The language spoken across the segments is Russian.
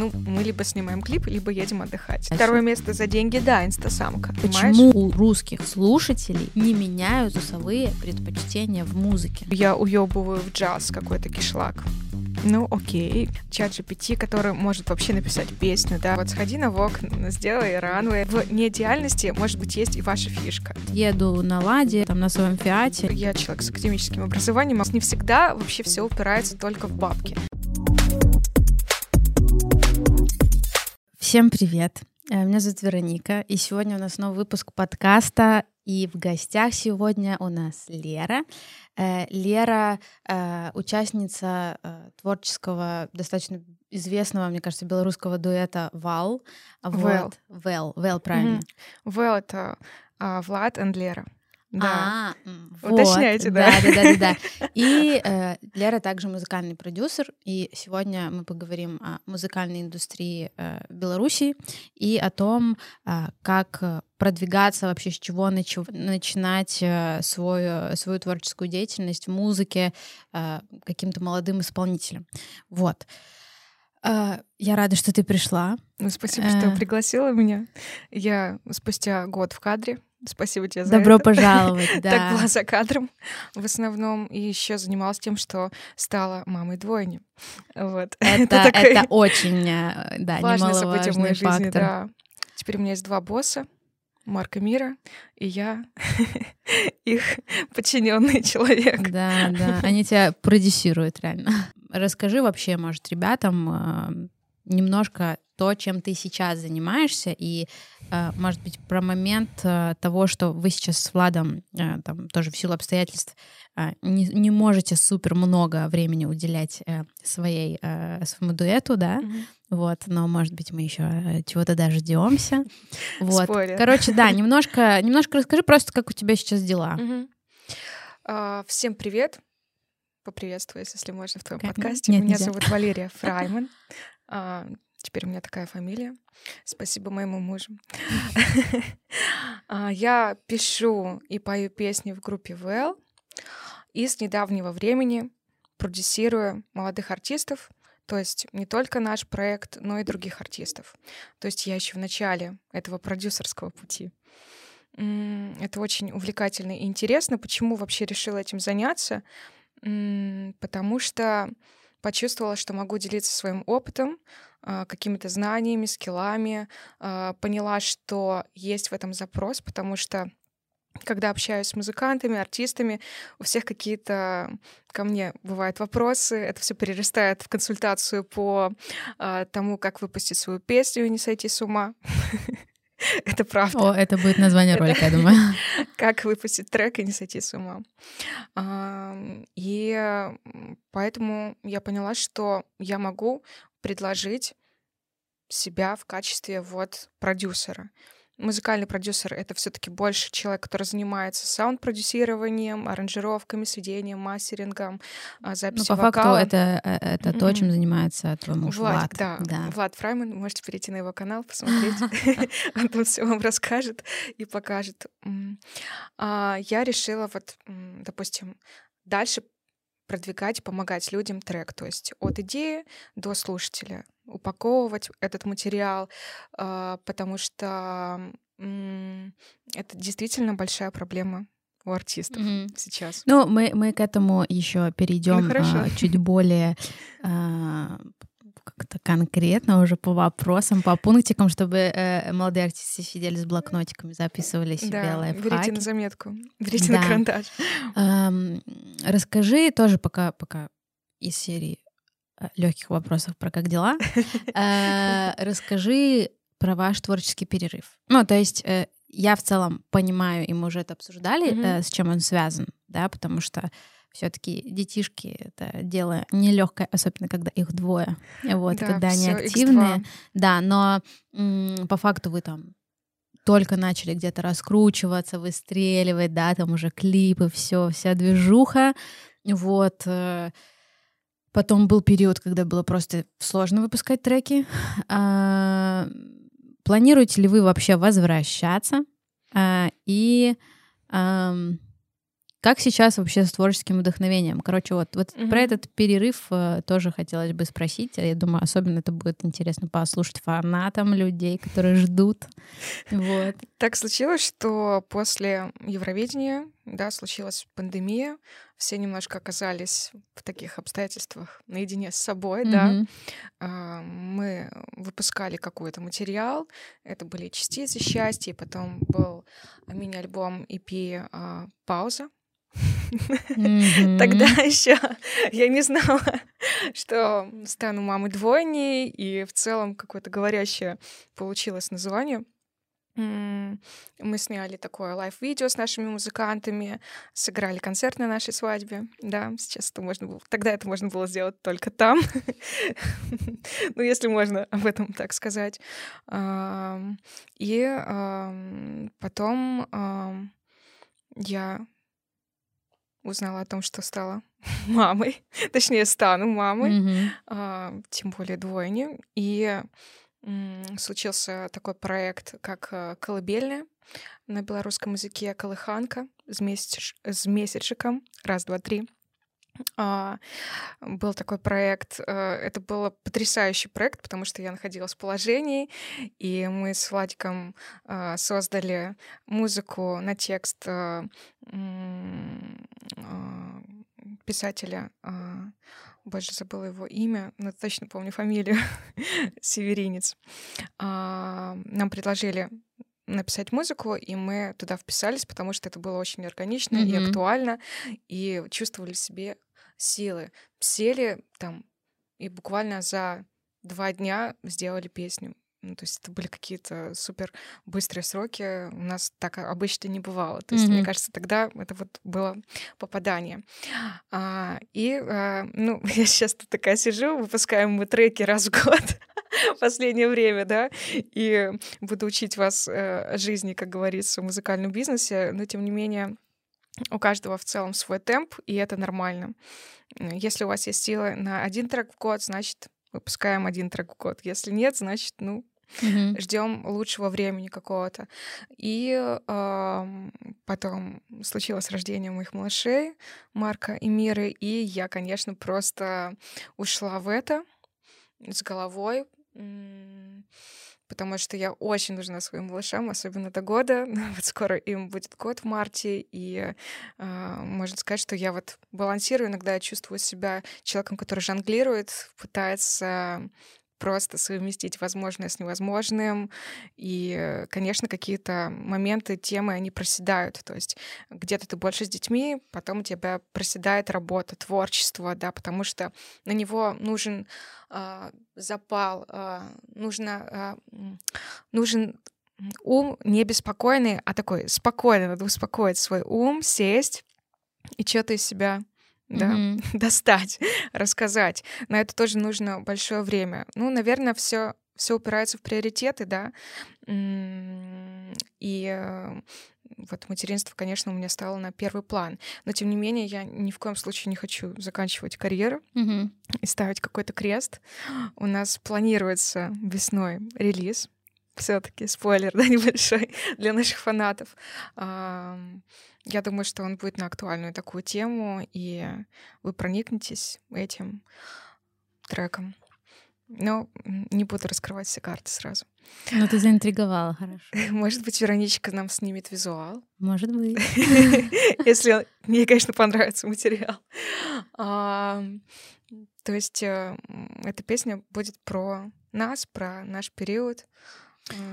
Ну, мы либо снимаем клип, либо едем отдыхать. Второе место за деньги, да, инстасамка. Почему у русских слушателей не меняют вкусовые предпочтения в музыке? Я уебываю в джаз какой-то кишлак. Ну, окей. Чат GPT, который может вообще написать песню, да. Вот сходи на вок, сделай ранвей. В неидеальности, может быть, есть и ваша фишка. Еду на Ладе, там, на своем Фиате. Я человек с академическим образованием, не всегда вообще все упирается только в бабки. Всем привет! Э, меня зовут Вероника, и сегодня у нас новый выпуск подкаста, и в гостях сегодня у нас Лера. Э, Лера э, — участница творческого, достаточно известного, мне кажется, белорусского дуэта «Вал». Вот. «Вел». «Вел», правильно. «Вел» — это Влад и Лера. Да. А, вот. Уточняйте, да. Да, да, да, да. И э, Лера также музыкальный продюсер. И сегодня мы поговорим о музыкальной индустрии э, Беларуси и о том, э, как продвигаться вообще, с чего нач- начинать э, свою, свою творческую деятельность в музыке э, каким-то молодым исполнителем. Вот. Uh, я рада, что ты пришла. Ну, спасибо, uh, что пригласила меня. Я спустя год в кадре. Спасибо тебе за Добро это. пожаловать, да. Так была за кадром в основном. И еще занималась тем, что стала мамой двойни. Вот. Это, это, такой это очень э, да, важное событие в моей фактор. жизни, да. Теперь у меня есть два босса. Марка Мира, и я их подчиненный человек. Да, да. Они тебя продюсируют реально. Расскажи вообще, может, ребятам э, немножко то, чем ты сейчас занимаешься, и, э, может быть, про момент э, того, что вы сейчас с Владом, там, тоже в силу обстоятельств, не, не можете супер много времени уделять своей, своему дуэту, да, mm-hmm. вот, но, может быть, мы еще чего-то дождемся. Вот. Спойлер. Короче, да, немножко, немножко расскажи просто, как у тебя сейчас дела. Mm-hmm. Uh, всем привет поприветствую, если можно, в твоем как? подкасте. Нет, Меня нельзя. зовут Валерия Фрайман. Теперь у меня такая фамилия. Спасибо моему мужу. Я пишу и пою песни в группе ВЛ. И с недавнего времени продюсирую молодых артистов, то есть не только наш проект, но и других артистов. То есть я еще в начале этого продюсерского пути. Это очень увлекательно и интересно. Почему вообще решила этим заняться? Потому что почувствовала, что могу делиться своим опытом, какими-то знаниями, скиллами, поняла, что есть в этом запрос, потому что когда общаюсь с музыкантами, артистами, у всех какие-то ко мне бывают вопросы, это все перерастает в консультацию по тому, как выпустить свою песню и не сойти с ума. Это правда. О, это будет название ролика, я думаю. Как выпустить трек и не сойти с ума. И поэтому я поняла, что я могу предложить себя в качестве вот продюсера. Музыкальный продюсер — это все таки больше человек, который занимается саунд-продюсированием, аранжировками, сведением, мастерингом, а, записью Ну, по вокала. факту это, э, это то, чем занимается твой муж Влад, Влад. да, да. Влад Фрайман, можете перейти на его канал, посмотреть. Он там все вам расскажет и покажет. А, Я решила вот, допустим, дальше продвигать, помогать людям трек, то есть от идеи до слушателя, упаковывать этот материал, а, потому что это действительно большая проблема у артистов Мгм. сейчас. Ну, мы, мы к этому еще перейдем Ну, хорошо. а, чуть более а, как-то конкретно уже по вопросам, по пунктикам, чтобы э, молодые артисты сидели с блокнотиками, записывали себе Да, берите на лайфхаки. заметку, берите на Да. карандаш. Ам, расскажи тоже пока, пока из серии легких вопросов про как дела. Э, Расскажи про ваш творческий перерыв. Ну, то есть э, я в целом понимаю, и мы уже это обсуждали, Мгм. э, с чем он связан, да, потому что все-таки детишки это дело нелегкое, особенно когда их двое, вот, Да, когда они активные, X2. да, но м, по факту вы там только начали где-то раскручиваться, выстреливать, да, там уже клипы, все, вся движуха, вот. э, Потом был период, когда было просто сложно выпускать треки. А, Планируете ли вы вообще возвращаться? А, И ам, Как сейчас вообще с творческим вдохновением? Короче, вот, вот Мгм. про этот перерыв э, тоже хотелось бы спросить. Я думаю, особенно это будет интересно послушать фанатам людей, которые ждут. Вот. Так случилось, что после Евровидения, да, случилась пандемия, все немножко оказались в таких обстоятельствах наедине с собой, да. Мгм. А, Мы выпускали какой-то материал, это были частицы счастья, потом был мини-альбом EP а, «Пауза». Мгм. Тогда еще я не знала, что стану мамой двойней, и в целом какое-то говорящее получилось название. Мы сняли такое лайв-видео с нашими музыкантами, сыграли концерт на нашей свадьбе. Да, сейчас это можно было... Тогда это можно было сделать только там. Ну, если можно об этом так сказать. И потом я узнала о том, что стала мамой, точнее, стану мамой, а, тем более двойни. И случился такой проект, как э, «Колыбельная» на белорусском языке «Колыханка» с, месяч- с месячиком. Раз, два, три. А, Был такой проект. э, Это был потрясающий проект, потому что я находилась в положении, и мы с Владиком а, создали музыку на текст а, писателя. а, Боже, забыла его имя, но точно помню фамилию. Северинец. А, Нам предложили написать музыку, и мы туда вписались, потому что это было очень органично и Мгм. актуально, и чувствовали в себе силы. Сели там и буквально за два дня сделали песню. Ну, то есть это были какие-то супер быстрые сроки. У нас так обычно не бывало. То есть, мне Мгм. кажется, тогда это вот было попадание. А, и, а, ну, я сейчас тут такая сижу, выпускаем мы треки раз в год в последнее время, да, и буду учить вас э, жизни, как говорится, в музыкальном бизнесе, но тем не менее у каждого в целом свой темп, и это нормально. Если у вас есть силы на один трек в год, значит, выпускаем один трек в год. Если нет, значит, ну, Мгм. ждем лучшего времени какого-то. И ам, потом случилось рождение моих малышей, Марка и Миры, и я, конечно, просто ушла в это с головой, потому что я очень нужна своим малышам, особенно до года. Вот скоро им будет год в марте, и а, можно сказать, что я вот балансирую, иногда я чувствую себя человеком, который жонглирует, пытается просто совместить возможное с невозможным. И, э, конечно, какие-то моменты, темы, они проседают. То есть где-то ты больше с детьми, потом у тебя проседает работа, творчество, да, потому что на него нужен а, запал, а, нужно, м, нужен ум не беспокойный, а такой спокойный. Надо успокоить свой ум, сесть и что-то из себя да, Мгм. достать, рассказать. На это тоже нужно большое время. Ну, наверное, все все упирается в приоритеты, да. И э, вот материнство, конечно, у меня стало на первый план. Но тем не менее, я ни в коем случае не хочу заканчивать карьеру Мгм. и ставить какой-то крест. У нас планируется весной релиз. Все-таки спойлер, да, небольшой для наших фанатов. Я думаю, что он будет на актуальную такую тему, и вы проникнетесь этим треком. Но не буду раскрывать все карты сразу. Ну, ты заинтриговала, хорошо. Может быть, Вероничка нам снимет визуал. Может быть. Если мне, конечно, понравится материал. То есть э, эта песня будет про нас, про наш период,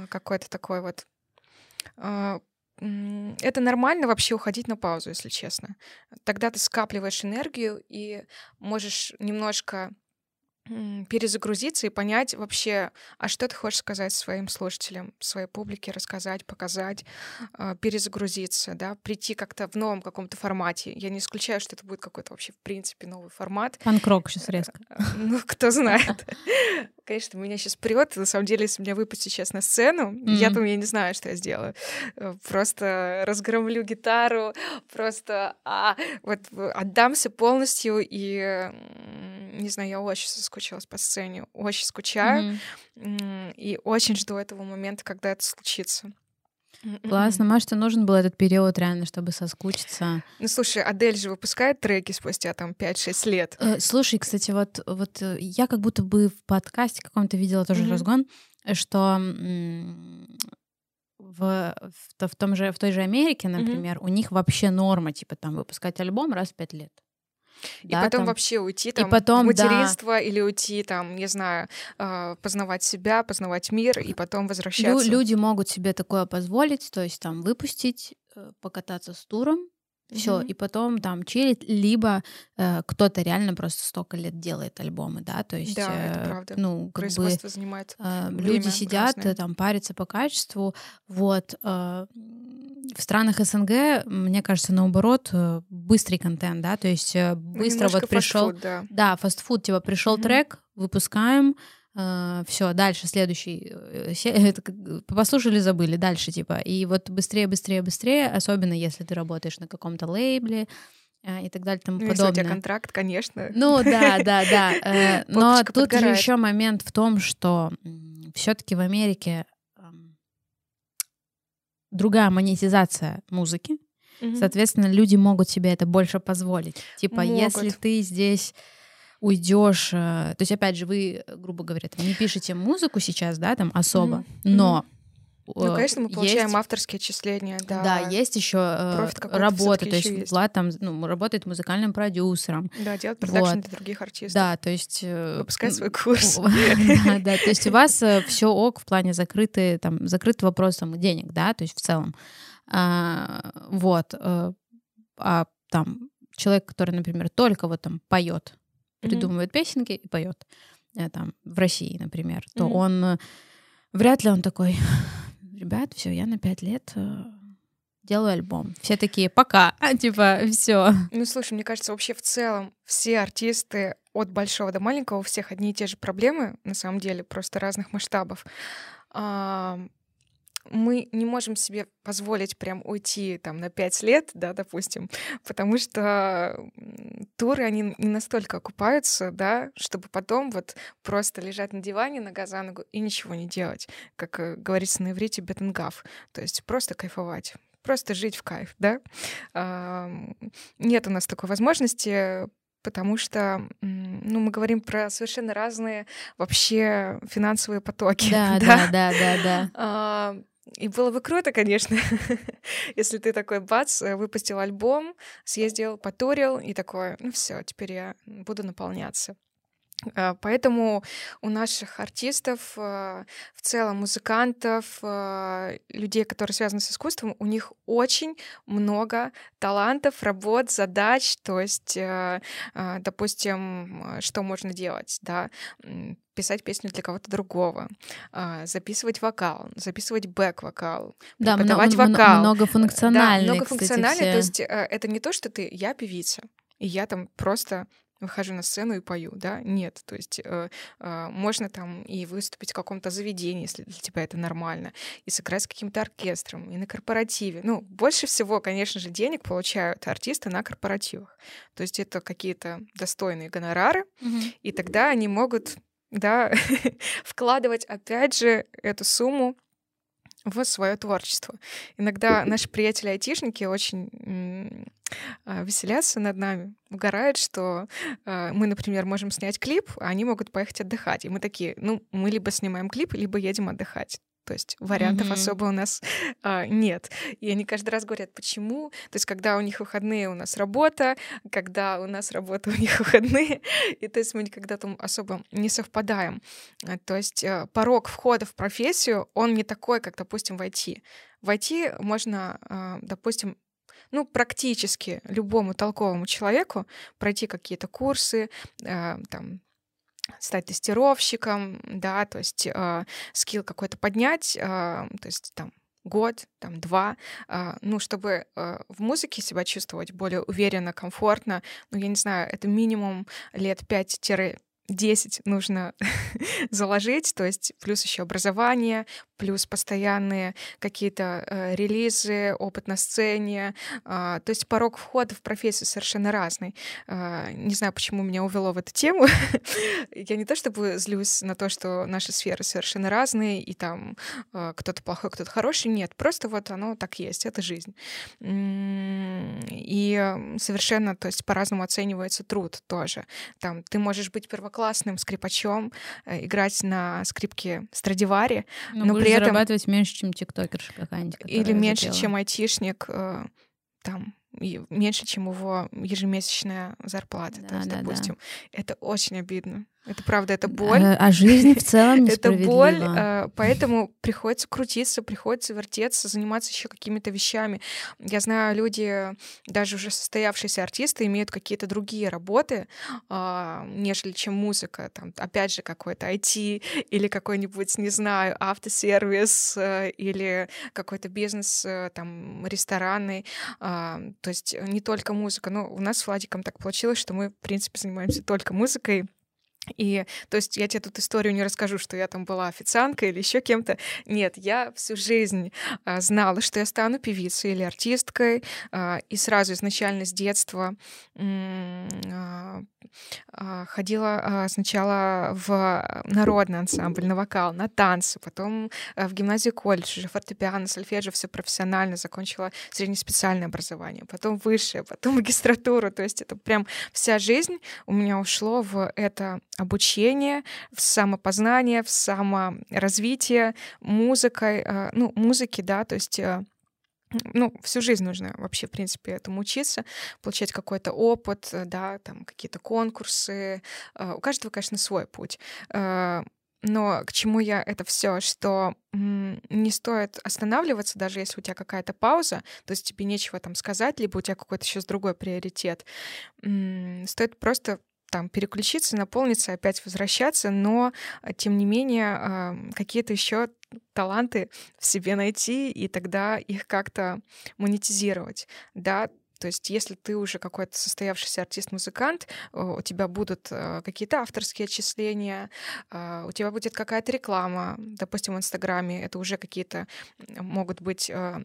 какой-то такой вот. а, Это нормально вообще уходить на паузу, если честно. Тогда ты скапливаешь энергию и можешь немножко перезагрузиться и понять вообще, а что ты хочешь сказать своим слушателям, своей публике, рассказать, показать, а, перезагрузиться, да, прийти как-то в новом каком-то формате. Я не исключаю, что это будет какой-то вообще в принципе новый формат. Панкрок сейчас резко. Ну, кто знает. Конечно, меня сейчас прет. На самом деле, если меня выпустить сейчас на сцену, я Мгм. там, я не знаю, что я сделаю. Э, Просто разгромлю гитару, просто а, вот в- отдамся полностью и, м, не знаю, я очень соскучилась по сцене, очень скучаю м, и очень жду этого момента, когда это случится. Классно. Может, и нужен был этот период реально, чтобы соскучиться. Ну, слушай, Адель же выпускает треки спустя там 5-6 лет. Э, слушай, кстати, вот, вот э, я как будто бы в подкасте каком-то видела тоже mm-hmm. разгон, что в, в, в, том же, в той же Америке, например, mm-hmm. у них вообще норма, типа, там, выпускать альбом раз в пять лет. И да, потом там... вообще уйти там, и потом, в материнство да. или уйти там, не знаю, э, познавать себя, познавать мир и потом возвращаться. Лю- люди могут себе такое позволить, то есть там выпустить, э, покататься с туром, все, mm-hmm. и потом там чилит, либо э, кто-то реально просто столько лет делает альбомы, да, то есть, да, э, это правда. ну, как Производство бы э, люди сидят, разное. там парятся по качеству, вот. Э, в странах СНГ, мне кажется, наоборот, э, быстрый контент, да, то есть э, ну, быстро ну, вот пришел, да. да, фастфуд, типа пришел mm-hmm. трек, выпускаем, э, все, дальше следующий. Послушали, забыли, дальше типа. И вот быстрее, быстрее, быстрее, особенно если ты работаешь на каком-то лейбле и так далее, тому ну, подобное. Если у тебя контракт, конечно. Ну да, да, да. Но тут же еще момент в том, что все-таки в Америке другая монетизация музыки. Угу. Соответственно, люди могут себе это больше позволить. Типа, могут. если ты здесь уйдешь, э, то есть опять же вы, грубо говоря, там, не пишете музыку сейчас, да, там особо, mm но ну, конечно, мы получаем есть, авторские отчисления, да. Да, есть еще э, работа, то есть есть. Влад там ну, работает музыкальным продюсером. Да, делает продакшн вот. для других артистов. Да, то есть... Э, Выпускает свой курс. Да, да, то есть у вас э, все ок в плане закрытый, там, закрыт вопрос там, денег, да, то есть в целом. А, вот. А там человек, который, например, только вот там поет, придумывает песенки и поет, там, в России, например, то он вряд ли он такой ребят, все, я на пять лет э, делаю альбом. Все такие, пока, а, типа, все. Ну, слушай, мне кажется, вообще в целом все артисты от большого до маленького, у всех одни и те же проблемы, на самом деле, просто разных масштабов мы не можем себе позволить прям уйти там на пять лет, да, допустим, потому что туры, они не настолько окупаются, да, чтобы потом вот просто лежать на диване нога за ногу и ничего не делать, как э, говорится на иврите бетенгав, то есть просто кайфовать, просто жить в кайф, да. Нет у нас такой возможности, потому что ну, мы говорим про совершенно разные вообще финансовые потоки. Да, да, да, да, да. да. И было бы круто, конечно, если ты такой бац, э, выпустил альбом, съездил, потурил и такой, ну все, теперь я буду наполняться. А, поэтому у наших артистов, а, в целом музыкантов, а, людей, которые связаны с искусством, у них очень много талантов, работ, задач. То есть, допустим, что можно делать, да, писать песню для кого-то другого, записывать вокал, записывать бэк-вокал, да, преподавать много, вокал. Многофункциональный, да, многофункциональный, кстати, то есть это не то, что ты, я певица, и я там просто выхожу на сцену и пою, да? Нет, то есть э, э, можно там и выступить в каком-то заведении, если для тебя это нормально, и сыграть с каким-то оркестром, и на корпоративе. Ну, больше всего, конечно же, денег получают артисты на корпоративах. То есть это какие-то достойные гонорары, mm-hmm. и тогда они могут да, вкладывать опять же эту сумму в свое творчество. Иногда наши приятели-айтишники очень а, веселятся над нами, угорают, что э, мы, например, можем снять клип, а они могут поехать отдыхать. И мы такие, ну, мы либо снимаем клип, либо едем отдыхать. То есть вариантов mm-hmm. особо у нас а, нет. И они каждый раз говорят, почему? То есть когда у них выходные, у нас работа, когда у нас работа, у них выходные. И то есть мы никогда там особо не совпадаем. А, то есть а, порог входа в профессию, он не такой, как, допустим, в IT. В IT можно, а, допустим, ну, практически любому толковому человеку пройти какие-то курсы, э, там, стать тестировщиком, да, то есть э, скилл какой-то поднять, э, то есть там год, там два, э, ну, чтобы э, в музыке себя чувствовать более уверенно, комфортно, ну, я не знаю, это минимум лет 5 10 нужно заложить, то есть плюс еще образование, плюс постоянные какие-то э, релизы, опыт на сцене. Э, то есть порог входа в профессию совершенно разный. Э, не знаю, почему меня увело в эту тему. Я не то чтобы злюсь на то, что наши сферы совершенно разные, и там э, кто-то плохой, кто-то хороший. Нет, просто вот оно так есть, это жизнь. И совершенно, то есть по-разному оценивается труд тоже. Там ты можешь быть первоклассным скрипачом, э, играть на скрипке Страдивари, но, но при этом зарабатывать меньше, чем тиктокерша какая-нибудь. Или меньше, чем айтишник, э, там меньше, чем его ежемесячная зарплата. Да, то есть, да, допустим, да. это очень обидно. Это правда, это боль. А, жизнь в целом Это боль, э, поэтому приходится крутиться, приходится вертеться, заниматься еще какими-то вещами. Я знаю, люди, даже уже состоявшиеся артисты, имеют какие-то другие работы, а, нежели чем музыка. Там, опять же, какой-то IT или какой-нибудь, не знаю, автосервис э, или какой-то бизнес, э, там, ресторанный. А, то есть не только музыка. Но у нас с Владиком так получилось, что мы, в принципе, занимаемся только музыкой. И, то есть, я тебе тут историю не расскажу, что я там была официанткой или еще кем-то. Нет, я всю жизнь а, знала, что я стану певицей или артисткой, а, и сразу изначально с детства а, а, ходила а, сначала в народный ансамбль, на вокал, на танцы, потом а, в гимназию колледж, уже фортепиано, сольфеджио, все профессионально, закончила среднеспециальное образование, потом высшее, потом магистратуру, то есть это прям вся жизнь у меня ушло в это обучение, в самопознание, в саморазвитие музыкой, ну, музыки, да, то есть ну, всю жизнь нужно вообще, в принципе, этому учиться, получать какой-то опыт, э, да, там какие-то конкурсы. Э, у каждого, конечно, свой путь. Э, но к чему я это все, что не стоит останавливаться, даже если у тебя какая-то пауза, то есть тебе нечего там сказать, либо у тебя какой-то сейчас другой приоритет. Стоит просто там переключиться, наполниться, опять возвращаться, но тем не менее какие-то еще таланты в себе найти и тогда их как-то монетизировать, да, то есть, если ты уже какой-то состоявшийся артист-музыкант, у тебя будут э, какие-то авторские отчисления, а, у тебя будет какая-то реклама, допустим, в Инстаграме, это уже какие-то могут быть э,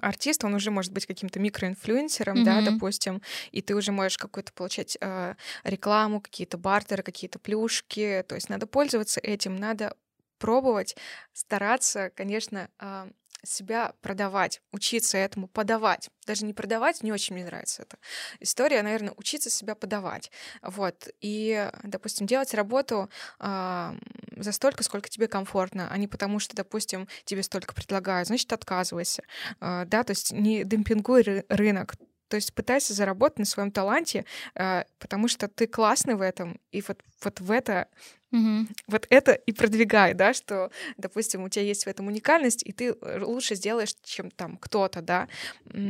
артист, он уже может быть каким-то микроинфлюенсером, mm-hmm. да, допустим, и ты уже можешь какую-то получать э, рекламу, какие-то бартеры, какие-то плюшки, то есть надо пользоваться этим, надо пробовать, стараться, конечно, а, себя продавать, учиться этому подавать. Даже не продавать, не очень мне нравится эта история, наверное, учиться себя подавать. Вот. И, допустим, делать работу э, за столько, сколько тебе комфортно, а не потому, что, допустим, тебе столько предлагают, значит, отказывайся. Э, да, то есть не демпингуй ры- рынок. То есть пытайся заработать на своем таланте, э, потому что ты классный в этом, и вот, вот в это Угу. Вот это и продвигай, да, что, допустим, у тебя есть в этом уникальность, и ты э, лучше сделаешь, чем там кто-то, да. То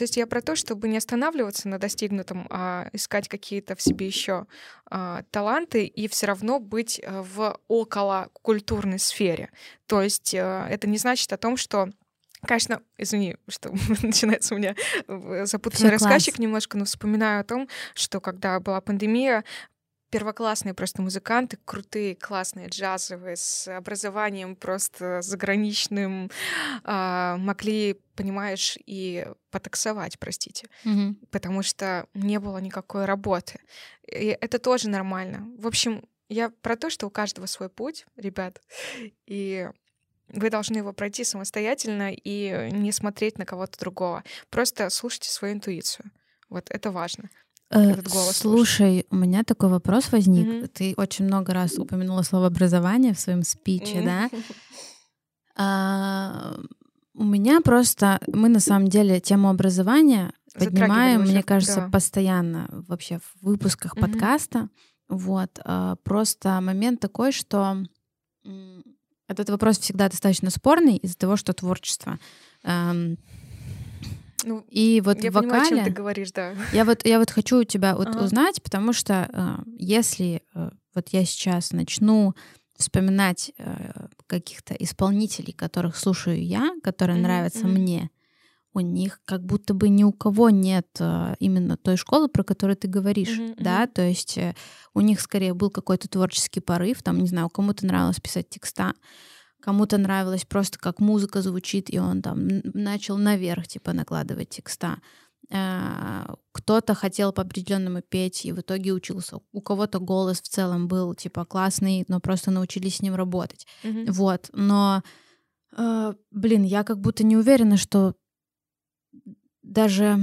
есть я про то, чтобы не останавливаться на достигнутом, а искать какие-то в себе еще а, таланты и все равно быть э, в около культурной сфере. То есть э, это не значит о том, что Конечно, извини, что начинается у меня запутанный рассказчик немножко, но вспоминаю о том, что когда была пандемия, первоклассные просто музыканты, крутые, классные, джазовые, с образованием просто заграничным, э, могли, понимаешь, и потаксовать, простите, mm-hmm. потому что не было никакой работы. И это тоже нормально. В общем, я про то, что у каждого свой путь, ребят, и вы должны его пройти самостоятельно и не смотреть на кого-то другого. Просто слушайте свою интуицию. Вот это важно. Э, этот голос Слушай, у меня такой вопрос возник. Mm-hmm. Ты очень много раз упомянула слово образование в своем спиче, mm-hmm. да? А, у меня просто мы на самом деле тему образования поднимаем, мне кажется, да. постоянно вообще в выпусках mm-hmm. подкаста. Вот а, просто момент такой, что этот вопрос всегда достаточно спорный из-за того, что творчество. Эм, ну, и вот я в вокале... Понимаю, о чем ты говоришь, да. Я вот, я вот хочу у тебя вот ага. узнать, потому что э, если э, вот я сейчас начну вспоминать э, каких-то исполнителей, которых слушаю я, которые mm-hmm. нравятся mm-hmm. мне, у них как будто бы ни у кого нет э, именно той школы, про которую ты говоришь, mm-hmm. да, то есть э, у них скорее был какой-то творческий порыв, там, не знаю, кому-то нравилось писать текста, кому-то нравилось просто как музыка звучит, и он там начал наверх, типа, накладывать текста. Э, кто-то хотел по определенному петь и в итоге учился. У кого-то голос в целом был типа классный, но просто научились с ним работать. Mm-hmm. Вот. Но, э, блин, я как будто не уверена, что даже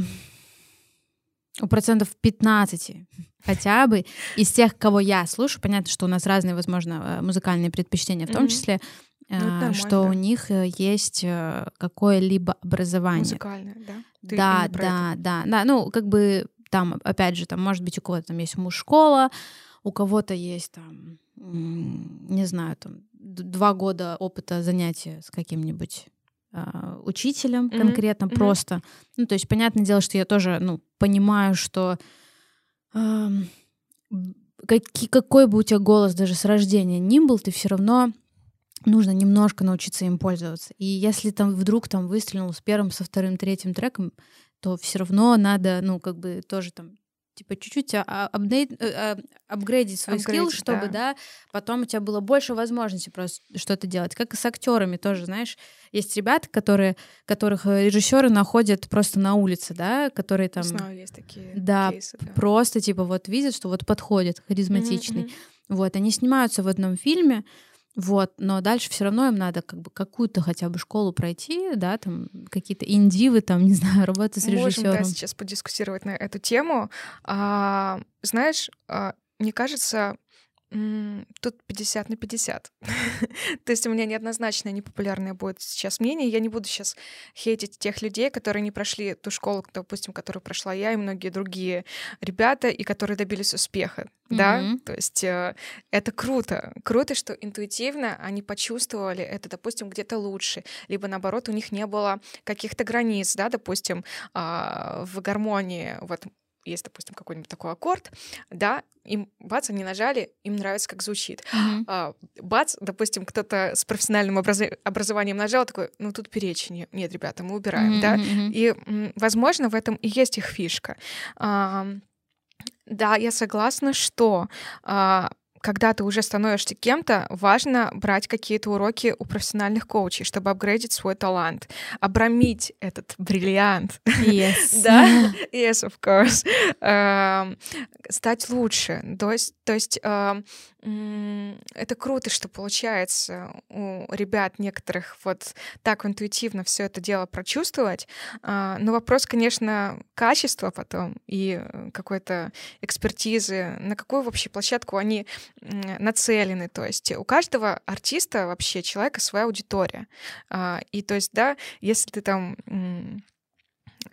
у процентов 15 хотя бы из тех, кого я слушаю, понятно, что у нас разные, возможно, э, музыкальные предпочтения, в том mm-hmm. числе, ну, что у них есть какое-либо образование. Музыкальное, да? Ты да, да, да, да. Ну, как бы там, опять же, там, может быть, у кого-то там есть муж-школа, у кого-то есть там, не знаю, там, два года опыта занятия с каким-нибудь э, учителем mm-hmm. конкретно mm-hmm. просто. Ну, то есть, понятное дело, что я тоже, ну, понимаю, что э, какой, какой бы у тебя голос даже с рождения ни был, ты все равно нужно немножко научиться им пользоваться. И если там вдруг там выстрелил с первым, со вторым, третьим треком, то все равно надо, ну, как бы тоже там типа чуть-чуть а, а, апдейт, э, а, апгрейдить свой скилл, чтобы, да. да, потом у тебя было больше возможностей просто что-то делать. Как и с актерами тоже, знаешь, есть ребята, которые, которых э, режиссеры находят просто на улице, да, которые там... Знаю, есть такие да, кейсы, да. просто типа вот видят, что вот подходит, харизматичный. Mm-hmm. Вот, они снимаются в одном фильме, вот, но дальше все равно им надо как бы какую-то хотя бы школу пройти, да, там какие-то индивы, там, не знаю, работать с режиссером. Можем, да, сейчас подискутировать на эту тему. А, знаешь, а, мне кажется, Тут 50 на 50. То есть у меня неоднозначное, непопулярное будет сейчас мнение. Я не буду сейчас хейтить тех людей, которые не прошли ту школу, допустим, которую прошла я и многие другие ребята, и которые добились успеха. Mm-hmm. Да, то есть э, это круто. Круто, что интуитивно они почувствовали это, допустим, где-то лучше, либо наоборот у них не было каких-то границ, да, допустим, э, в гармонии. Вот есть, допустим, какой-нибудь такой аккорд, да, им бац, они нажали, им нравится, как звучит. Mm-hmm. А, бац, допустим, кто-то с профессиональным образ- образованием нажал, такой, ну тут перечень, нет, ребята, мы убираем, mm-hmm. да. И, возможно, в этом и есть их фишка. А, да, я согласна, что а, когда ты уже становишься кем-то, важно брать какие-то уроки у профессиональных коучей, чтобы апгрейдить свой талант, обрамить этот бриллиант. Yes. да? Yes, of course. Uh, стать лучше. То есть, то есть uh, это круто, что получается у ребят некоторых вот так интуитивно все это дело прочувствовать. Uh, но вопрос, конечно, качества потом и какой-то экспертизы, на какую вообще площадку они нацелены. То есть у каждого артиста вообще человека своя аудитория. А, и то есть, да, если ты там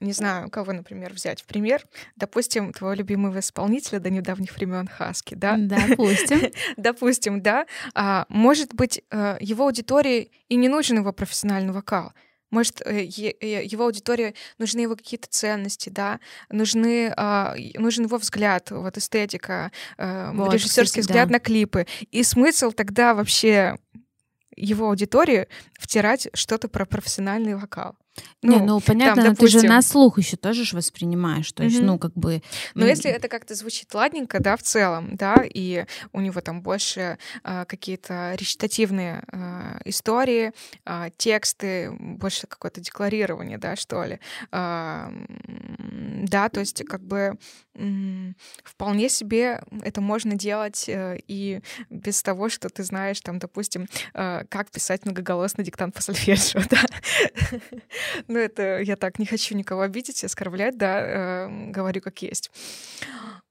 не знаю, кого, например, взять в пример. Допустим, твоего любимого исполнителя до недавних времен Хаски, да? Допустим. Допустим, да. А, может быть, э, его аудитории и не нужен его профессиональный вокал. Может, э, э, его аудитории нужны его какие-то ценности, да, нужны, а, нужен его взгляд, вот эстетика, э, вот, режиссерский взгляд да. на клипы. И смысл тогда вообще его аудитории втирать что-то про профессиональный вокал. Ну, не, ну понятно, там, допустим... ты же на слух еще тоже ж воспринимаешь, то есть, mm-hmm. ну как бы. Но если это как-то звучит ладненько, да, в целом, да, и у него там больше э, какие-то речитативные э, истории, э, тексты, больше какое-то декларирование, да, что ли, э, да, то есть как бы э, вполне себе это можно делать э, и без того, что ты знаешь, там, допустим, э, как писать многоголосный диктант по сольфеджио, да. Ну, это я так не хочу никого обидеть, оскорблять, да, э, говорю как есть.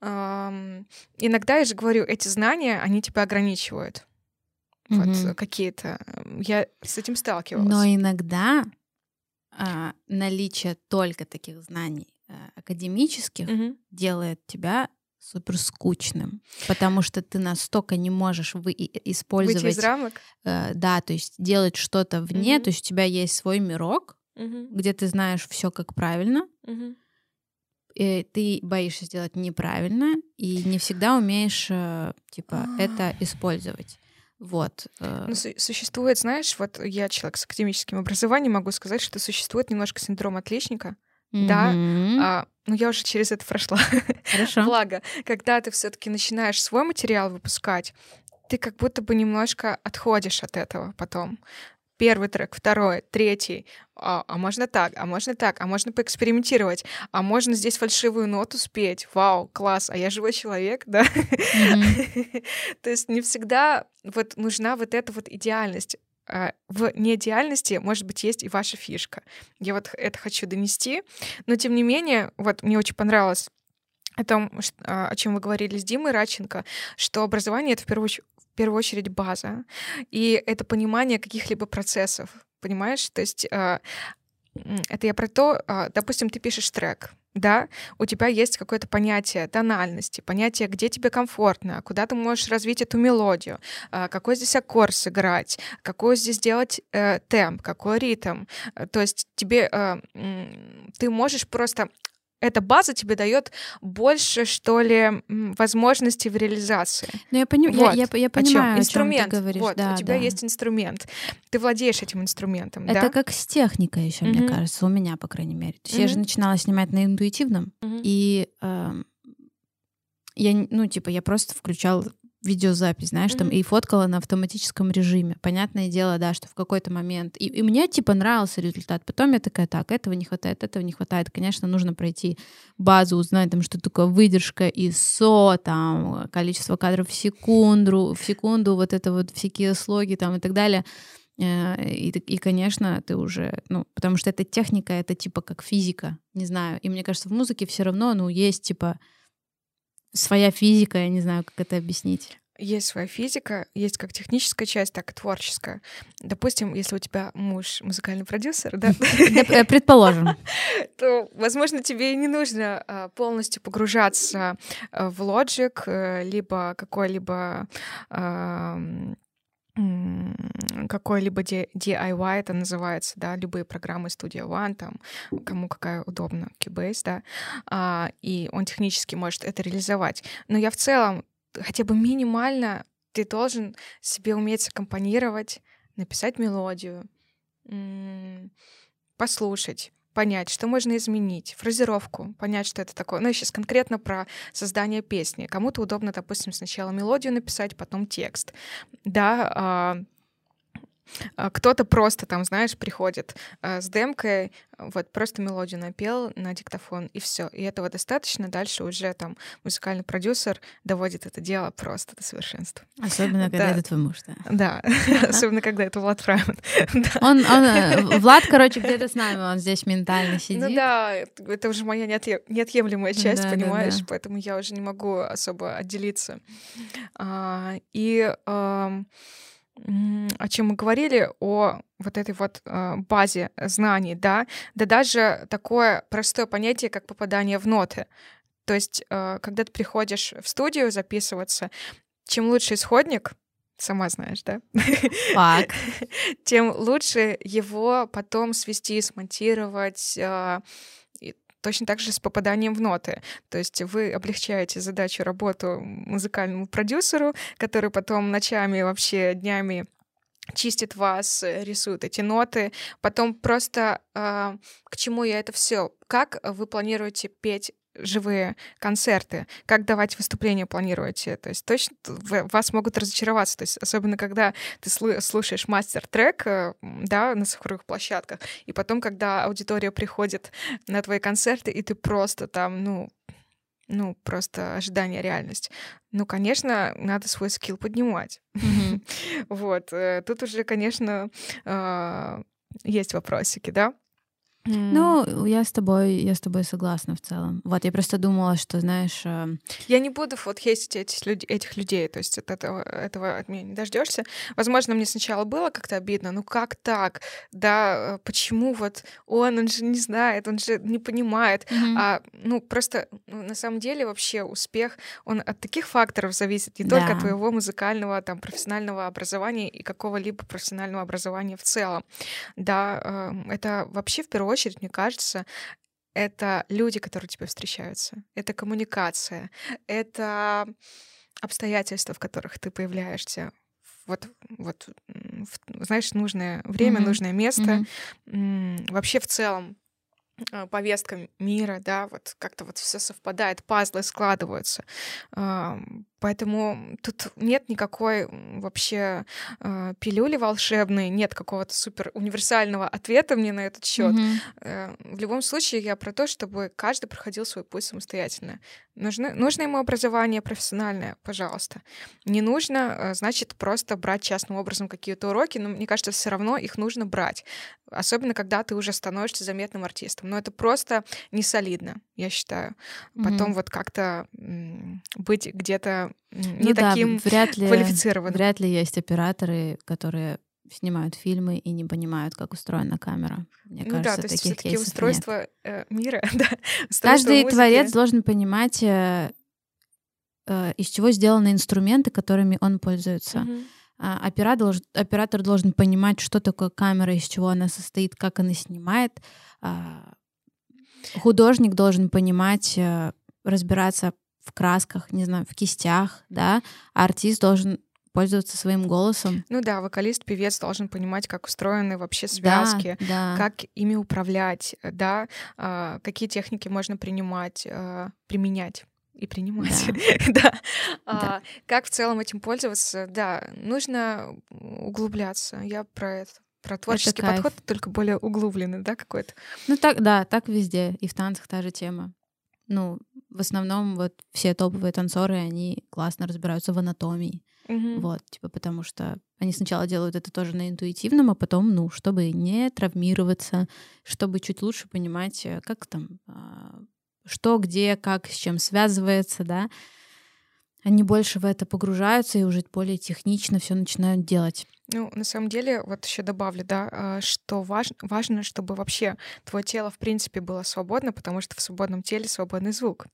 Э, иногда я же говорю, эти знания, они тебя ограничивают. Mm-hmm. Вот какие-то. Я с этим сталкивалась. Но иногда а, наличие только таких знаний а, академических mm-hmm. делает тебя супер скучным, потому что ты настолько не можешь вы использовать... Выйти из рамок? Э, да, то есть делать что-то вне, mm-hmm. то есть у тебя есть свой мирок, угу. где ты знаешь все как правильно, угу. и ты боишься сделать неправильно и не всегда умеешь э, типа А-а-а. это использовать. Вот. Э. Ну, су- существует, знаешь, вот я человек с академическим образованием, могу сказать, что существует немножко синдром отличника, mm-hmm. да, а, ну я уже через это прошла. Хорошо. Благо, когда ты все-таки начинаешь свой материал выпускать, ты как будто бы немножко отходишь от этого потом первый трек, второй, третий, а, а можно так, а можно так, а можно поэкспериментировать, а можно здесь фальшивую ноту спеть, вау, класс, а я живой человек, да? То есть не всегда вот нужна вот эта вот идеальность. А, в неидеальности, может быть, есть и ваша фишка. Я вот это хочу донести, но тем не менее, вот мне очень понравилось о том, а, о чем вы говорили с Димой Раченко, что образование — это в первую, в первую очередь база, и это понимание каких-либо процессов, понимаешь? То есть а, это я про то, а, допустим, ты пишешь трек, да, у тебя есть какое-то понятие тональности, понятие, где тебе комфортно, куда ты можешь развить эту мелодию, какой здесь аккорд сыграть, какой здесь делать э, темп, какой ритм. То есть тебе ты можешь просто эта база тебе дает больше, что ли, возможностей в реализации. Ну, я, пони... вот. я, я, я понимаю, о инструмент. О чем ты говоришь. Вот, да, у тебя да. есть инструмент. Ты владеешь этим инструментом. Это да? как с техникой еще, mm-hmm. мне кажется, у меня, по крайней мере. То есть mm-hmm. я же начинала снимать на интуитивном, mm-hmm. и э, я, ну, типа, я просто включала видеозапись, знаешь, mm-hmm. там и фоткала на автоматическом режиме. Понятное дело, да, что в какой-то момент. И, и мне типа нравился результат. Потом я такая, так, этого не хватает, этого не хватает. Конечно, нужно пройти базу, узнать там, что такое выдержка ISO, там количество кадров в секунду, в секунду, вот это вот всякие слоги там и так далее. Э, и, и, конечно, ты уже, ну, потому что эта техника, это типа как физика, не знаю. И мне кажется, в музыке все равно, ну, есть типа своя физика, я не знаю, как это объяснить. Есть своя физика, есть как техническая часть, так и творческая. Допустим, если у тебя муж музыкальный продюсер, да? Э, предположим. То, возможно, тебе не нужно а, полностью погружаться э, в Logic, э, либо какой-либо какой-либо DIY это называется, да, любые программы Studio One, там, кому какая удобна, Cubase, да, а, и он технически может это реализовать. Но я в целом хотя бы минимально ты должен себе уметь аккомпанировать, написать мелодию, послушать, понять, что можно изменить, фразировку, понять, что это такое. Ну, я сейчас конкретно про создание песни. Кому-то удобно, допустим, сначала мелодию написать, потом текст. Да, а, кто-то просто там, знаешь, приходит э, с демкой, вот просто мелодию напел на диктофон и все. И этого достаточно. Дальше уже там музыкальный продюсер доводит это дело просто до совершенства. Особенно, когда это твой муж, да? Да, особенно, когда это Влад Фрайман. Он, э, Влад, короче, где-то с нами, он здесь ментально ну сидит. Ну да, это уже моя неотъемлемая часть, да, понимаешь? Да, да. Поэтому я уже не могу особо отделиться. А, и о чем мы говорили, о вот этой вот э, базе знаний, да, да даже такое простое понятие, как попадание в ноты. То есть, э, когда ты приходишь в студию записываться, чем лучше исходник, сама знаешь, да? Так. Тем лучше его потом свести, смонтировать, э, Точно так же с попаданием в ноты. То есть вы облегчаете задачу работу музыкальному продюсеру, который потом ночами, вообще днями чистит вас, рисует эти ноты. Потом просто э, к чему я это все? Как вы планируете петь живые концерты, как давать выступления планируете. То есть точно вас могут разочароваться. То есть особенно когда ты слушаешь мастер-трек э, да, на цифровых площадках, и потом, когда аудитория приходит на твои концерты, и ты просто там, ну, ну, просто ожидание реальность. Ну, конечно, надо свой скилл поднимать. Вот. Э, тут уже, конечно, а, есть вопросики, да? Ну, я с тобой, я с тобой согласна в целом. Вот, я просто думала, что, знаешь... Э... Я не буду вот хейтить этих, люд... этих людей, то есть от этого, этого от меня не дождешься. Возможно, мне сначала было как-то обидно, ну как так? Да, э, почему вот он, он же не знает, он же не понимает. Mm-hmm. А, ну, просто ну, на самом деле вообще успех, он от таких факторов зависит, не да. только от твоего музыкального, там, профессионального образования и какого-либо профессионального образования в целом. Да, э, это вообще в первую очередь очередь, мне кажется, это люди, которые тебе встречаются, это коммуникация, это обстоятельства, в которых ты появляешься, вот, вот, знаешь, нужное время, mm-hmm. нужное место. Mm-hmm. Вообще в целом повестка мира, да, вот как-то вот все совпадает, пазлы складываются. Поэтому тут нет никакой вообще э, пилюли волшебной, нет какого-то супер универсального ответа мне на этот счет. Mm-hmm. Э, в любом случае, я про то, чтобы каждый проходил свой путь самостоятельно. Нужно, нужно ему образование профессиональное, пожалуйста. Не нужно, э, значит, просто брать частным образом какие-то уроки, но мне кажется, все равно их нужно брать. Особенно, когда ты уже становишься заметным артистом. Но это просто не солидно, я считаю. Потом mm-hmm. вот как-то быть где-то не ну, таким да, вряд ли, квалифицированным. Вряд ли есть операторы, которые снимают фильмы и не понимают, как устроена камера. Мне ну кажется, да, то есть все-таки устройство нет. Э, мира, да. Каждый музыки. творец должен понимать, э, э, из чего сделаны инструменты, которыми он пользуется. Угу. А, оператор, должен, оператор должен понимать, что такое камера, из чего она состоит, как она снимает. А, художник должен понимать, э, разбираться в красках, не знаю, в кистях, да, а артист должен пользоваться своим голосом. Ну да, вокалист, певец должен понимать, как устроены вообще связки, да, да. как ими управлять, да, а, какие техники можно принимать, а, применять и принимать. Да. да. А, как в целом этим пользоваться? Да, нужно углубляться. Я про это про творческий это подход, только более углубленный, да, какой-то. Ну так, да, так везде. И в танцах та же тема ну, в основном вот все топовые танцоры, они классно разбираются в анатомии. Mm-hmm. Вот, типа, потому что они сначала делают это тоже на интуитивном, а потом, ну, чтобы не травмироваться, чтобы чуть лучше понимать, э, как там, а, что, где, как, с чем связывается, да. Они больше в это погружаются и уже более технично все начинают делать. Ну, на самом деле, вот еще добавлю, да, а, что важ, важно, чтобы вообще твое тело, в принципе, было свободно, потому что в свободном теле свободный звук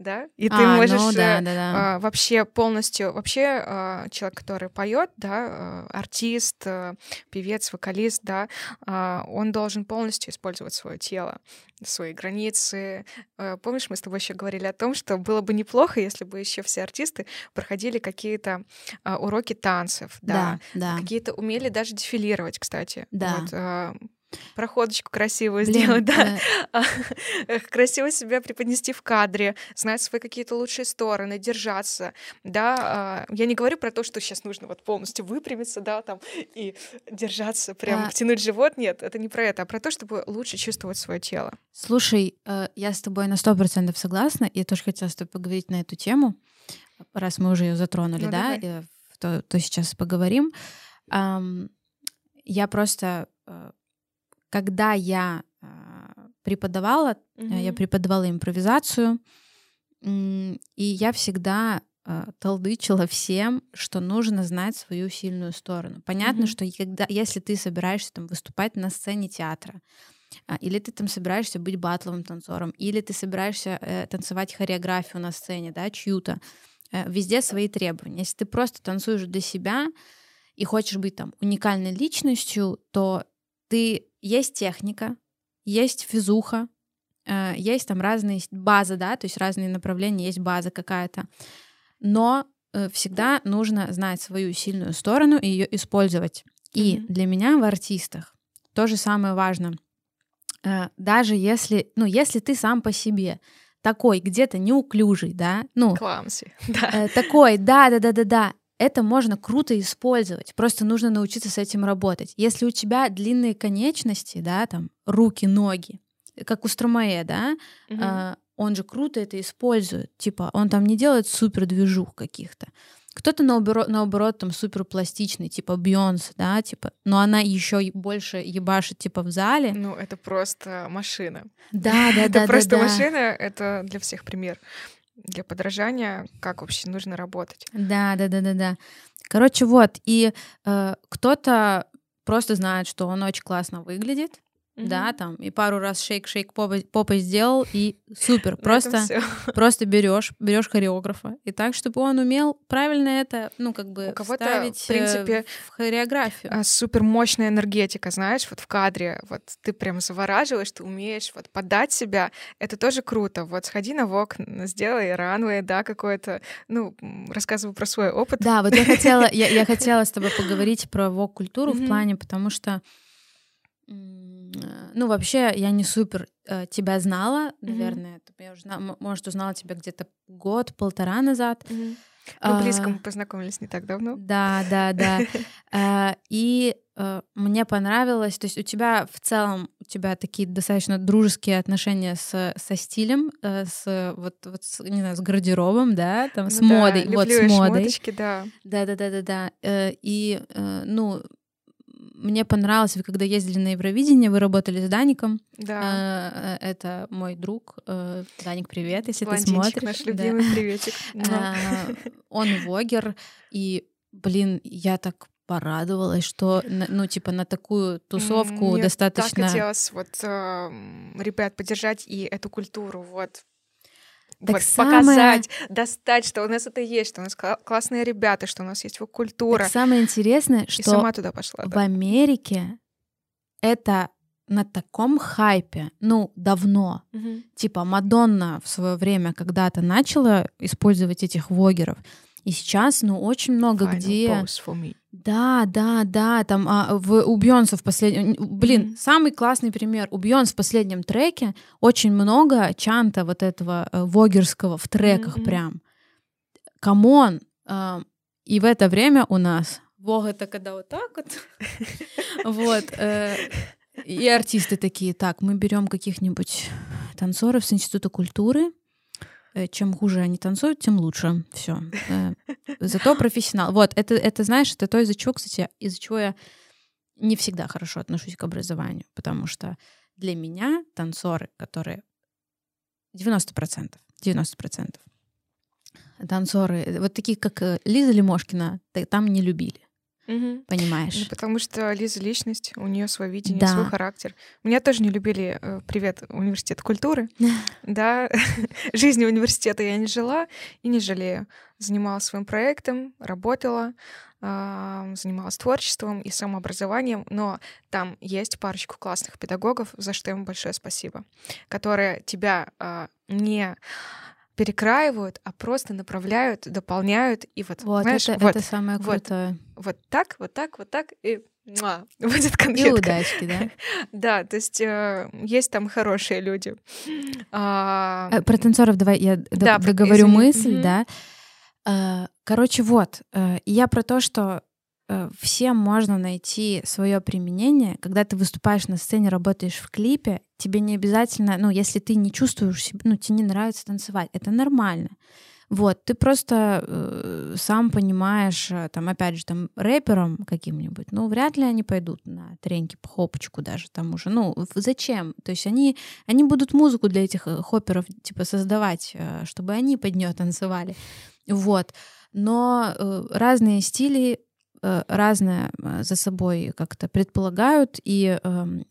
да, и ты а, можешь ну, да, да, да. А, вообще полностью, вообще а, человек, который поет, да, а, артист, а, певец, вокалист, да, а, он должен полностью использовать свое тело, свои границы. А, помнишь, мы с тобой еще говорили о том, что было бы неплохо, если бы еще все артисты проходили какие-то а, уроки танцев, да, да, да. какие-то умели даже дефилировать, кстати, да. Вот, а, проходочку красивую Блин, сделать, да. да. Красиво себя преподнести в кадре, знать свои какие-то лучшие стороны, держаться, да. А, я не говорю про то, что сейчас нужно вот полностью выпрямиться, да, там, и держаться, прям а... втянуть живот, нет, это не про это, а про то, чтобы лучше чувствовать свое тело. Слушай, э, я с тобой на сто процентов согласна, я тоже хотела с тобой поговорить на эту тему, раз мы уже ее затронули, ну, да, то, то сейчас поговорим. Я просто э, когда я а, преподавала, mm-hmm. я преподавала импровизацию, и я всегда а, толдычила всем, что нужно знать свою сильную сторону. Понятно, mm-hmm. что когда, если ты собираешься там выступать на сцене театра, или ты там собираешься быть батловым танцором, или ты собираешься э, танцевать хореографию на сцене, да, чью-то, э, везде свои требования. Если ты просто танцуешь для себя и хочешь быть там уникальной личностью, то ты есть техника, есть физуха, э, есть там разные базы, да, то есть разные направления, есть база какая-то. Но э, всегда нужно знать свою сильную сторону и ее использовать. И mm-hmm. для меня в артистах то же самое важно. Э, даже если, ну, если ты сам по себе такой где-то неуклюжий, да, ну, Кламси, да. такой, да, да, да, да, да, это можно круто использовать. Просто нужно научиться с этим работать. Если у тебя длинные конечности, да, там руки, ноги, как у Стромае, да, угу. э, он же круто это использует. Типа, он там не делает супер движух каких-то. Кто-то наоборот, наоборот там супер пластичный, типа Бьонс, да, типа, но она еще больше ебашит типа в зале. Ну, это просто машина. Да, да, да. Это просто машина, это для всех пример для подражания, как вообще нужно работать. Да, да, да, да, да. Короче, вот, и э, кто-то просто знает, что он очень классно выглядит, да, там, и пару раз шейк-шейк попой, попой сделал, и супер. Просто, просто берешь, берешь хореографа, и так, чтобы он умел правильно это, ну, как бы, У кого-то, вставить в принципе, э, в хореографию. а, супер мощная энергетика, знаешь, вот в кадре, вот ты прям завораживаешь, ты умеешь вот подать себя, это тоже круто. Вот сходи на вок, сделай ранвей, да, какое-то, ну, м, рассказывай про свой опыт. Да, вот я хотела, я, я хотела с тобой поговорить про вок-культуру в Мгм. плане, потому что, ну, вообще, я не супер э, тебя знала, наверное, это я уже, может, узнала тебя где-то год-полтора назад. Мгм. Ну, близко А, мы познакомились не так давно. Да, да, да. Э, И э, мне понравилось, то есть у тебя в целом, у тебя такие достаточно дружеские отношения с, со стилем, э, с вот, вот с, не знаю, с гардеробом, да, там, с Ну да, модой, вот с модой. шмоточки, да. Да, да, да, да, да. Э, И, э, ну, мне понравилось, вы когда ездили на Евровидение, вы работали с Даником. Да. Э, э, Это мой друг. Э, Даник, привет, если ты Блондинчик, смотришь. наш Да. любимый приветик. Муа. Э, Он вогер, и, блин, я так порадовалась, что, ну, типа, на такую тусовку Мне достаточно... так хотелось вот эм, ребят поддержать и эту культуру, вот. Так вот, самое- показать, достать, что у нас это есть, что у нас кла- классные ребята, что у нас есть вот культура. Так самое интересное, И что сама туда пошла. в да. Америке это на таком хайпе, ну, давно. Мгм. Типа Мадонна в свое время когда-то начала использовать этих вогеров. И сейчас, ну, очень много Final где... Да, да, да, там а, в, у Бьонса в последнем... Блин, Мгм. самый классный пример. У Бьонс в последнем треке очень много чанта вот этого э, вогерского в треках Мгм. прям. Come on! а, и в это время у нас vogue это когда вот так вот. Вот. э, И артисты такие, так, мы берем каких-нибудь танцоров с Института культуры. Э, Чем хуже они танцуют, тем лучше. Все. Зато профессионал. Вот, это, это, знаешь, это то, из-за чего, кстати, из-за чего я не всегда хорошо отношусь к образованию. Потому что для меня танцоры, которые 90%, 90% танцоры, вот такие, как э, Лиза Лимошкина, там не любили, Ну, понимаешь? потому что Лиза личность, у нее свое видение, Да. свой характер. Меня тоже не любили. э, Привет, университет культуры. Да, жизни университета я не жила и не жалею. Занималась своим проектом, работала, а, занималась творчеством и самообразованием, но там есть парочку классных педагогов, за что им большое спасибо, которые тебя а, не перекраивают, а просто направляют, дополняют и вот, Вот, знаешь, это, вот, это самое вот. крутое. вот так, вот так, вот так и муа, будет И конфетка. удачки, да? Да, то есть э, есть там хорошие люди. А, Э, Про танцоров давай я Да, договорю мысль, да. Э, Короче, вот, я про то, что всем можно найти свое применение. Когда ты выступаешь на сцене, работаешь в клипе, тебе не обязательно, ну, если ты не чувствуешь себя, ну, тебе не нравится танцевать, это нормально. Вот, ты просто э, сам понимаешь, э, там, опять же, там, рэпером каким-нибудь, ну, вряд ли они пойдут на треньки по хопочку даже тому же. Ну, зачем? То есть они, они будут музыку для этих э, хопперов, типа, создавать, э, чтобы они под нее танцевали. Вот. Но э, разные стили э, разное э, за собой как-то предполагают, и эм,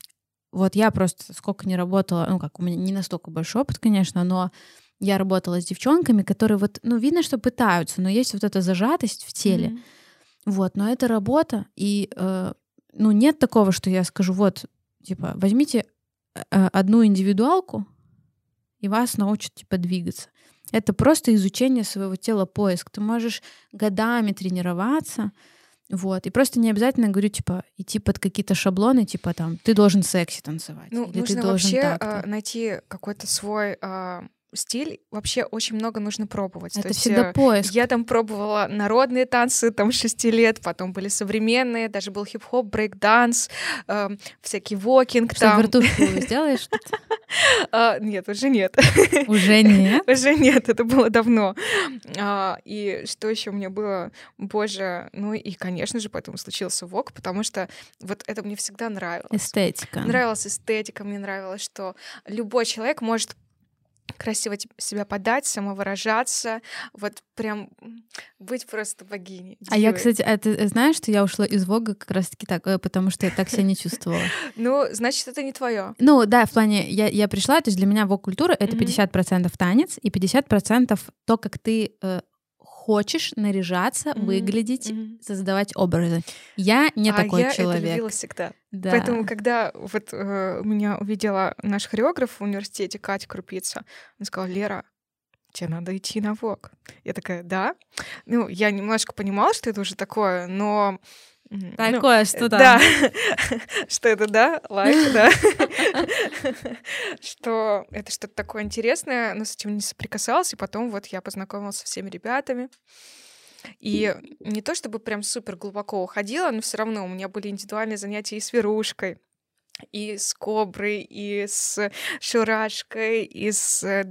вот я просто сколько не работала, ну как, у меня не настолько большой опыт, конечно, но я работала с девчонками, которые вот, ну, видно, что пытаются, но есть вот эта зажатость в теле. мгм. Вот, но это работа, и, э, ну, нет такого, что я скажу, вот, типа, возьмите э, одну индивидуалку, и вас научат, типа, двигаться. Это просто изучение своего тела, поиск. Ты можешь годами тренироваться, вот, и просто не обязательно, говорю, типа, идти под какие-то шаблоны, типа, там, ты должен секси танцевать, Ну, или ты нужно должен вообще так-то. а, найти какой-то свой а, стиль. Вообще очень много нужно пробовать. То Это есть, всегда э, поиск. Я там пробовала народные танцы, там, с шести лет, потом были современные, даже был хип-хоп, брейк-данс, эм, всякий вокинг Что, там. вертушку сделаешь? А, Нет, уже нет. Уже нет. Уже нет, это было давно. А, и что еще мне было, боже, ну и, конечно же, поэтому случился ВОК, потому что вот это мне всегда нравилось. Эстетика. Нравилась эстетика, мне нравилось, что любой человек может красиво себя подать, самовыражаться, вот прям быть просто богиней. А я, кстати, а ты знаешь, что я ушла из Вога как раз-таки так, э, потому что я так себя не чувствовала. Ну, значит, это не твое. Ну, да, в плане, я, я пришла, то есть для меня Вог-культура — это 50% танец и 50% то, как ты э, хочешь наряжаться, mm-hmm. выглядеть, mm-hmm. создавать образы. Я не а такой я человек. Это любила всегда. Да. Поэтому, когда вот э, меня увидела наш хореограф в университете Катя Крупица, он сказал, Лера, тебе надо идти на ВОК. Я такая, да. Ну, я немножко понимала, что это уже такое, но Такое, ну, что там. Да. что это, да, лайк, да. что это что-то такое интересное, но с этим не соприкасалась, и потом вот я познакомилась со всеми ребятами. И не то чтобы прям супер глубоко уходила, но все равно у меня были индивидуальные занятия и с верушкой, и с коброй, и с шурашкой, и с э,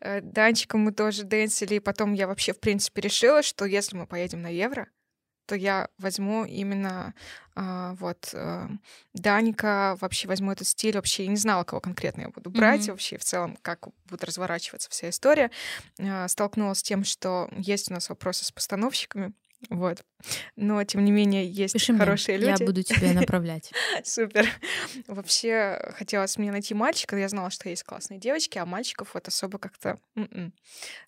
э, Данчиком мы тоже дэнсили. И потом я вообще, в принципе, решила, что если мы поедем на Евро, то я возьму именно а, вот а, Даника, вообще возьму этот стиль, вообще я не знала, кого конкретно я буду брать, mm-hmm. вообще в целом, как будет разворачиваться вся история. А, столкнулась с тем, что есть у нас вопросы с постановщиками, вот. Но, тем не менее, есть Пиши хорошие мне, люди. Я буду тебя направлять. Супер. Вообще, хотелось мне найти мальчика. Я знала, что есть классные девочки, а мальчиков вот особо как-то... М-м.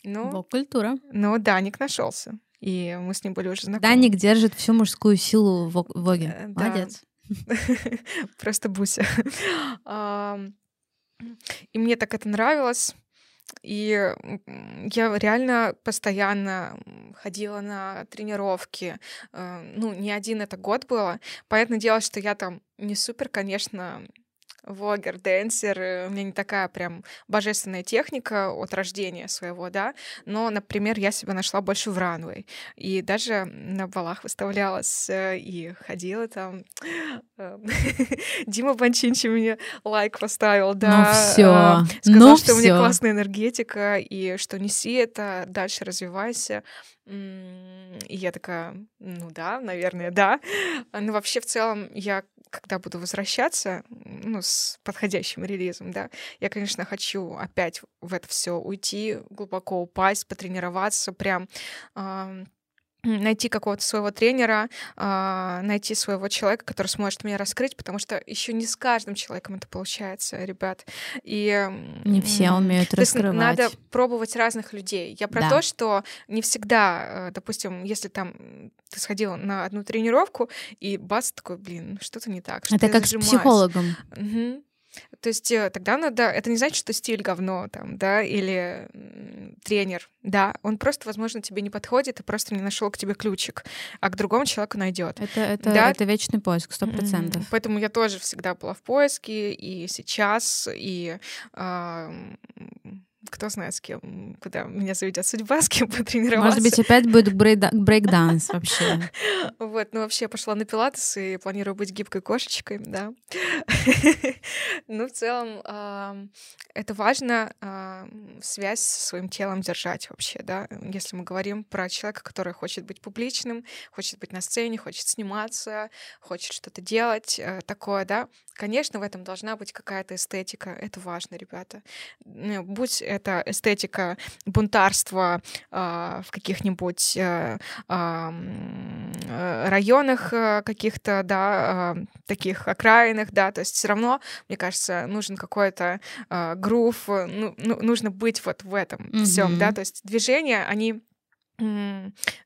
Ну, культура. Но Даник нашелся и мы с ним были уже знакомы. Даник держит всю мужскую силу в Воге. Э, Молодец. Просто Буся. И мне так это нравилось. И я реально постоянно ходила на тренировки. Э, ну, не один это год было. Понятное дело, что я там не супер, конечно, Вогер, дэнсер, э, у меня не такая прям божественная техника от рождения своего, да, но, например, я себя нашла больше в ранвей, и даже на балах выставлялась э, и ходила там. Э, Дима Банчинчи мне лайк поставил, да. Ну все, сказал, ну что у меня классная энергетика, и что неси это, дальше развивайся. И я такая, ну да, наверное, да. Но вообще в целом я когда буду возвращаться, ну, с подходящим релизом, да, я, конечно, хочу опять в это все уйти, глубоко упасть, потренироваться, прям найти какого-то своего тренера, а, найти своего человека, который сможет меня раскрыть, потому что еще не с каждым человеком это получается, ребят. И не все умеют то раскрывать. надо пробовать разных людей. Я про да. то, что не всегда, э, допустим, если там ты сходил на одну тренировку и бац такой, блин, что-то не так. Что это как с психологом. Угу. То есть э, тогда надо... Это не значит, что стиль говно там, да, или тренер, да. Он просто, возможно, тебе не подходит и просто не нашел к тебе ключик, а к другому человеку найдет. Это, это, да? это вечный поиск, сто процентов. Поэтому я тоже всегда была в поиске, и сейчас, и э, кто знает, с кем, куда меня заведет судьба, с кем потренироваться. Может быть, опять будет брейк-данс вообще. Вот, ну вообще я пошла на пилатес и планирую быть гибкой кошечкой, да. Ну, в целом, это важно связь со своим телом держать вообще, да. Если мы говорим про человека, который хочет быть публичным, хочет быть на сцене, хочет сниматься, хочет что-то делать э, такое, да, конечно, в этом должна быть какая-то эстетика. Это важно, ребята. Будь это эстетика бунтарства э, в каких-нибудь э, э, районах э, каких-то, да, э, таких окраинах, да, то есть все равно, мне кажется, нужен какой-то грув, ну, ну, нужно быть вот в этом mm-hmm. всем, да, то есть движения, они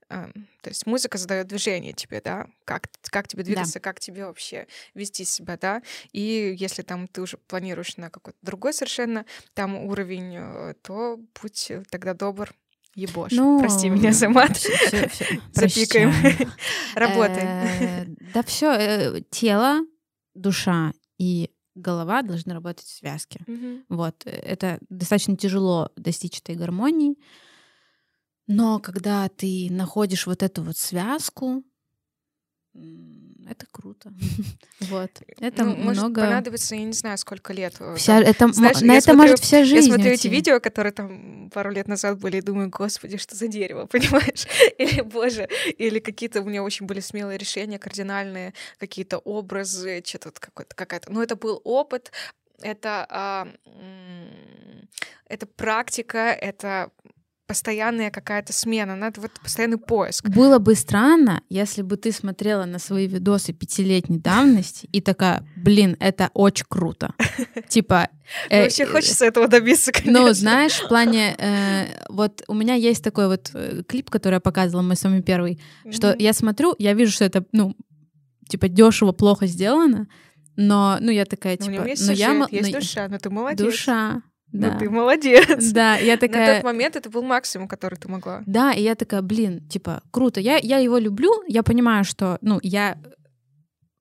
то есть музыка задает движение тебе, да, как, как тебе двигаться, да. как тебе вообще вести себя, да, и если там ты уже планируешь на какой-то другой совершенно там уровень, э, то будь тогда добр, ебошь. Ну, Прости меня за мат. Запикаем. Работаем. Э, да все, э, тело, душа и голова должны работать в связке. Вот. Это достаточно тяжело достичь этой гармонии. Но когда ты находишь вот эту вот связку, это круто. вот. Это ну, много... Может понадобится, я не знаю, сколько лет. Э, вся, это, Знаешь, на это смотрю, может вся жизнь Я смотрю эти видео, которые там пару лет назад были, и думаю, господи, что за дерево, понимаешь? или, боже, или какие-то у меня очень были смелые решения, кардинальные, какие-то образы, что-то какая-то... Ну, это был опыт, это... А, это практика, это постоянная какая-то смена, надо вот постоянный поиск. Было бы странно, если бы ты смотрела на свои видосы пятилетней давности и такая, блин, это очень круто. Типа... Э, Вообще э, хочется этого добиться, ну, конечно. Ну, знаешь, в плане... Э, вот у меня есть такой вот клип, который я показывала, мой самый первый, что я смотрю, я вижу, что это, ну, типа дешево, плохо сделано, но, ну, я такая, типа... Ну, есть, я, есть душа, но ты молодец. Душа, ну, да. Ну, ты молодец. Да, я такая... На тот момент это был максимум, который ты могла. Да, и я такая, блин, типа, круто. Я, я его люблю, я понимаю, что, ну, я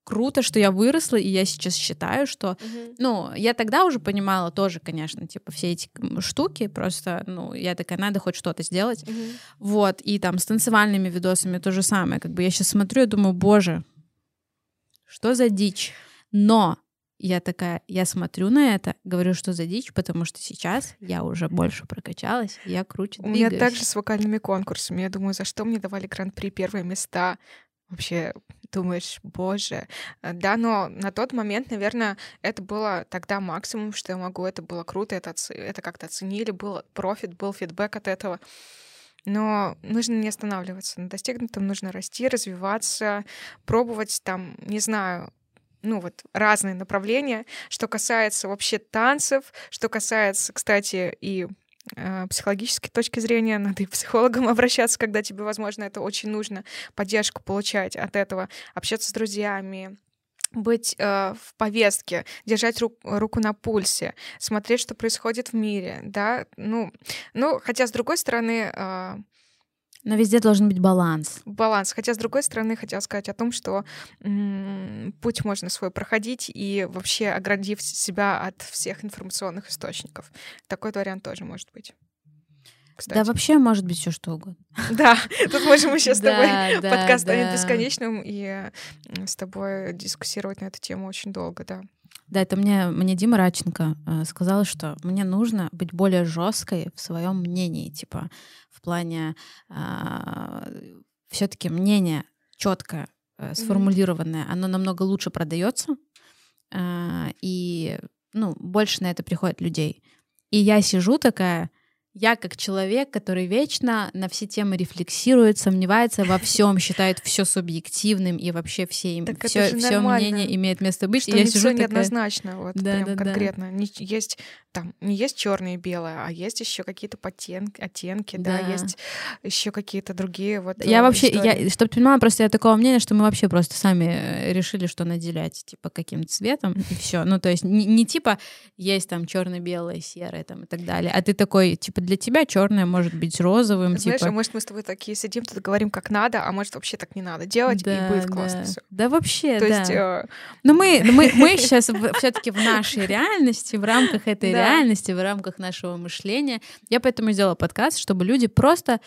круто, что я выросла, и я сейчас считаю, что, uh-huh. ну, я тогда уже понимала тоже, конечно, типа, все эти штуки, просто, ну, я такая, надо хоть что-то сделать. Uh-huh. Вот, и там с танцевальными видосами то же самое. Как бы я сейчас смотрю и думаю, боже, что за дичь? Но я такая, я смотрю на это, говорю, что за дичь, потому что сейчас я уже больше прокачалась, я круче У меня также с вокальными конкурсами. Я думаю, за что мне давали гран-при первые места? Вообще думаешь, боже. Э, да, но на тот момент, наверное, это было тогда максимум, что я могу. Это было круто, это, это как-то оценили, был профит, был фидбэк от этого. Но нужно не останавливаться. На достигнутом нужно расти, развиваться, пробовать там, не знаю, ну вот разные направления, что касается вообще танцев, что касается, кстати, и э, психологической точки зрения, надо и к психологам обращаться, когда тебе, возможно, это очень нужно, поддержку получать от этого, общаться с друзьями, быть э, в повестке, держать ру- руку на пульсе, смотреть, что происходит в мире, да, ну, ну, хотя с другой стороны, э, но везде должен быть баланс. Баланс. Хотя, с другой стороны, хотела сказать о том, что м- путь можно свой проходить и вообще оградив себя от всех информационных источников. Такой вариант тоже может быть. Кстати. Да, вообще может быть все что угодно. Да, тут можем еще с тобой подкаст станет бесконечным и с тобой дискуссировать на эту тему очень долго, да. Да, это мне, мне Дима Раченко э, сказал, что мне нужно быть более жесткой в своем мнении, типа в плане э, все-таки мнение четкое, э, сформулированное, mm-hmm. оно намного лучше продается, э, и ну, больше на это приходит людей. И я сижу такая, я как человек, который вечно на все темы рефлексирует, сомневается во всем, считает все субъективным и вообще все, им, все, все мнение имеет место быть. Что и я сижу такая... неоднозначно, вот да, прям да, конкретно. Да. Не, есть там не есть черное и белое, а есть еще какие-то подтенки, оттенки, да, да есть еще какие-то другие вот. Я э, вообще, я, чтобы ты понимала, просто я такого мнения, что мы вообще просто сами э, решили, что наделять типа каким-то цветом и все. Ну то есть не, не типа есть там черно-белое, серое там и так далее, а ты такой типа для тебя черное может быть розовым. Знаешь, типа... а может мы с тобой такие сидим, тут говорим, как надо, а может вообще так не надо делать, да, и будет классно да. все. Да, вообще, То да. Есть, э... Но мы, мы, мы сейчас все-таки в нашей реальности, в рамках этой да. реальности, в рамках нашего мышления. Я поэтому сделала подкаст, чтобы люди просто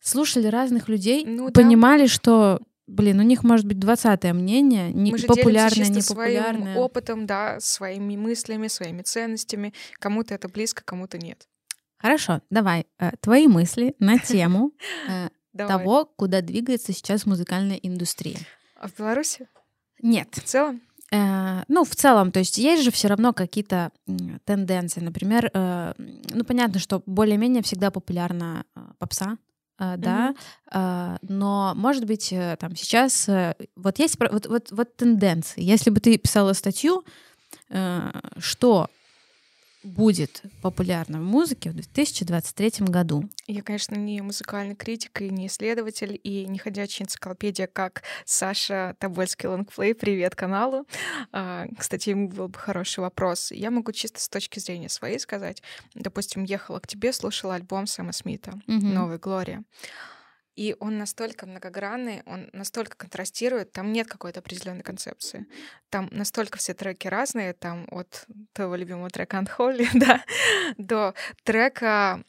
слушали разных людей, ну, понимали, да. что Блин, у них может быть двадцатое мнение, не Мы же популярное, не популярное. своим опытом, да, своими мыслями, своими ценностями. Кому-то это близко, кому-то нет. Хорошо, давай э, твои мысли на тему э, того, куда двигается сейчас музыкальная индустрия. А в Беларуси? Нет. В целом? Э, ну, в целом, то есть есть же все равно какие-то тенденции. Например, ну, понятно, что более-менее всегда популярна попса, да, mm-hmm. но, может быть, там сейчас вот есть вот, вот, вот тенденции. Если бы ты писала статью, что будет популярна в музыке в 2023 году? Я, конечно, не музыкальный критик и не исследователь, и не ходячая энциклопедия, как Саша Тобольский лонгплей. Привет каналу. А, кстати, ему был бы хороший вопрос. Я могу чисто с точки зрения своей сказать. Допустим, ехала к тебе, слушала альбом Сэма Смита mm-hmm. «Новая Глория». И он настолько многогранный, он настолько контрастирует, там нет какой-то определенной концепции. Там настолько все треки разные, там от твоего любимого трека Unholy, да, до трека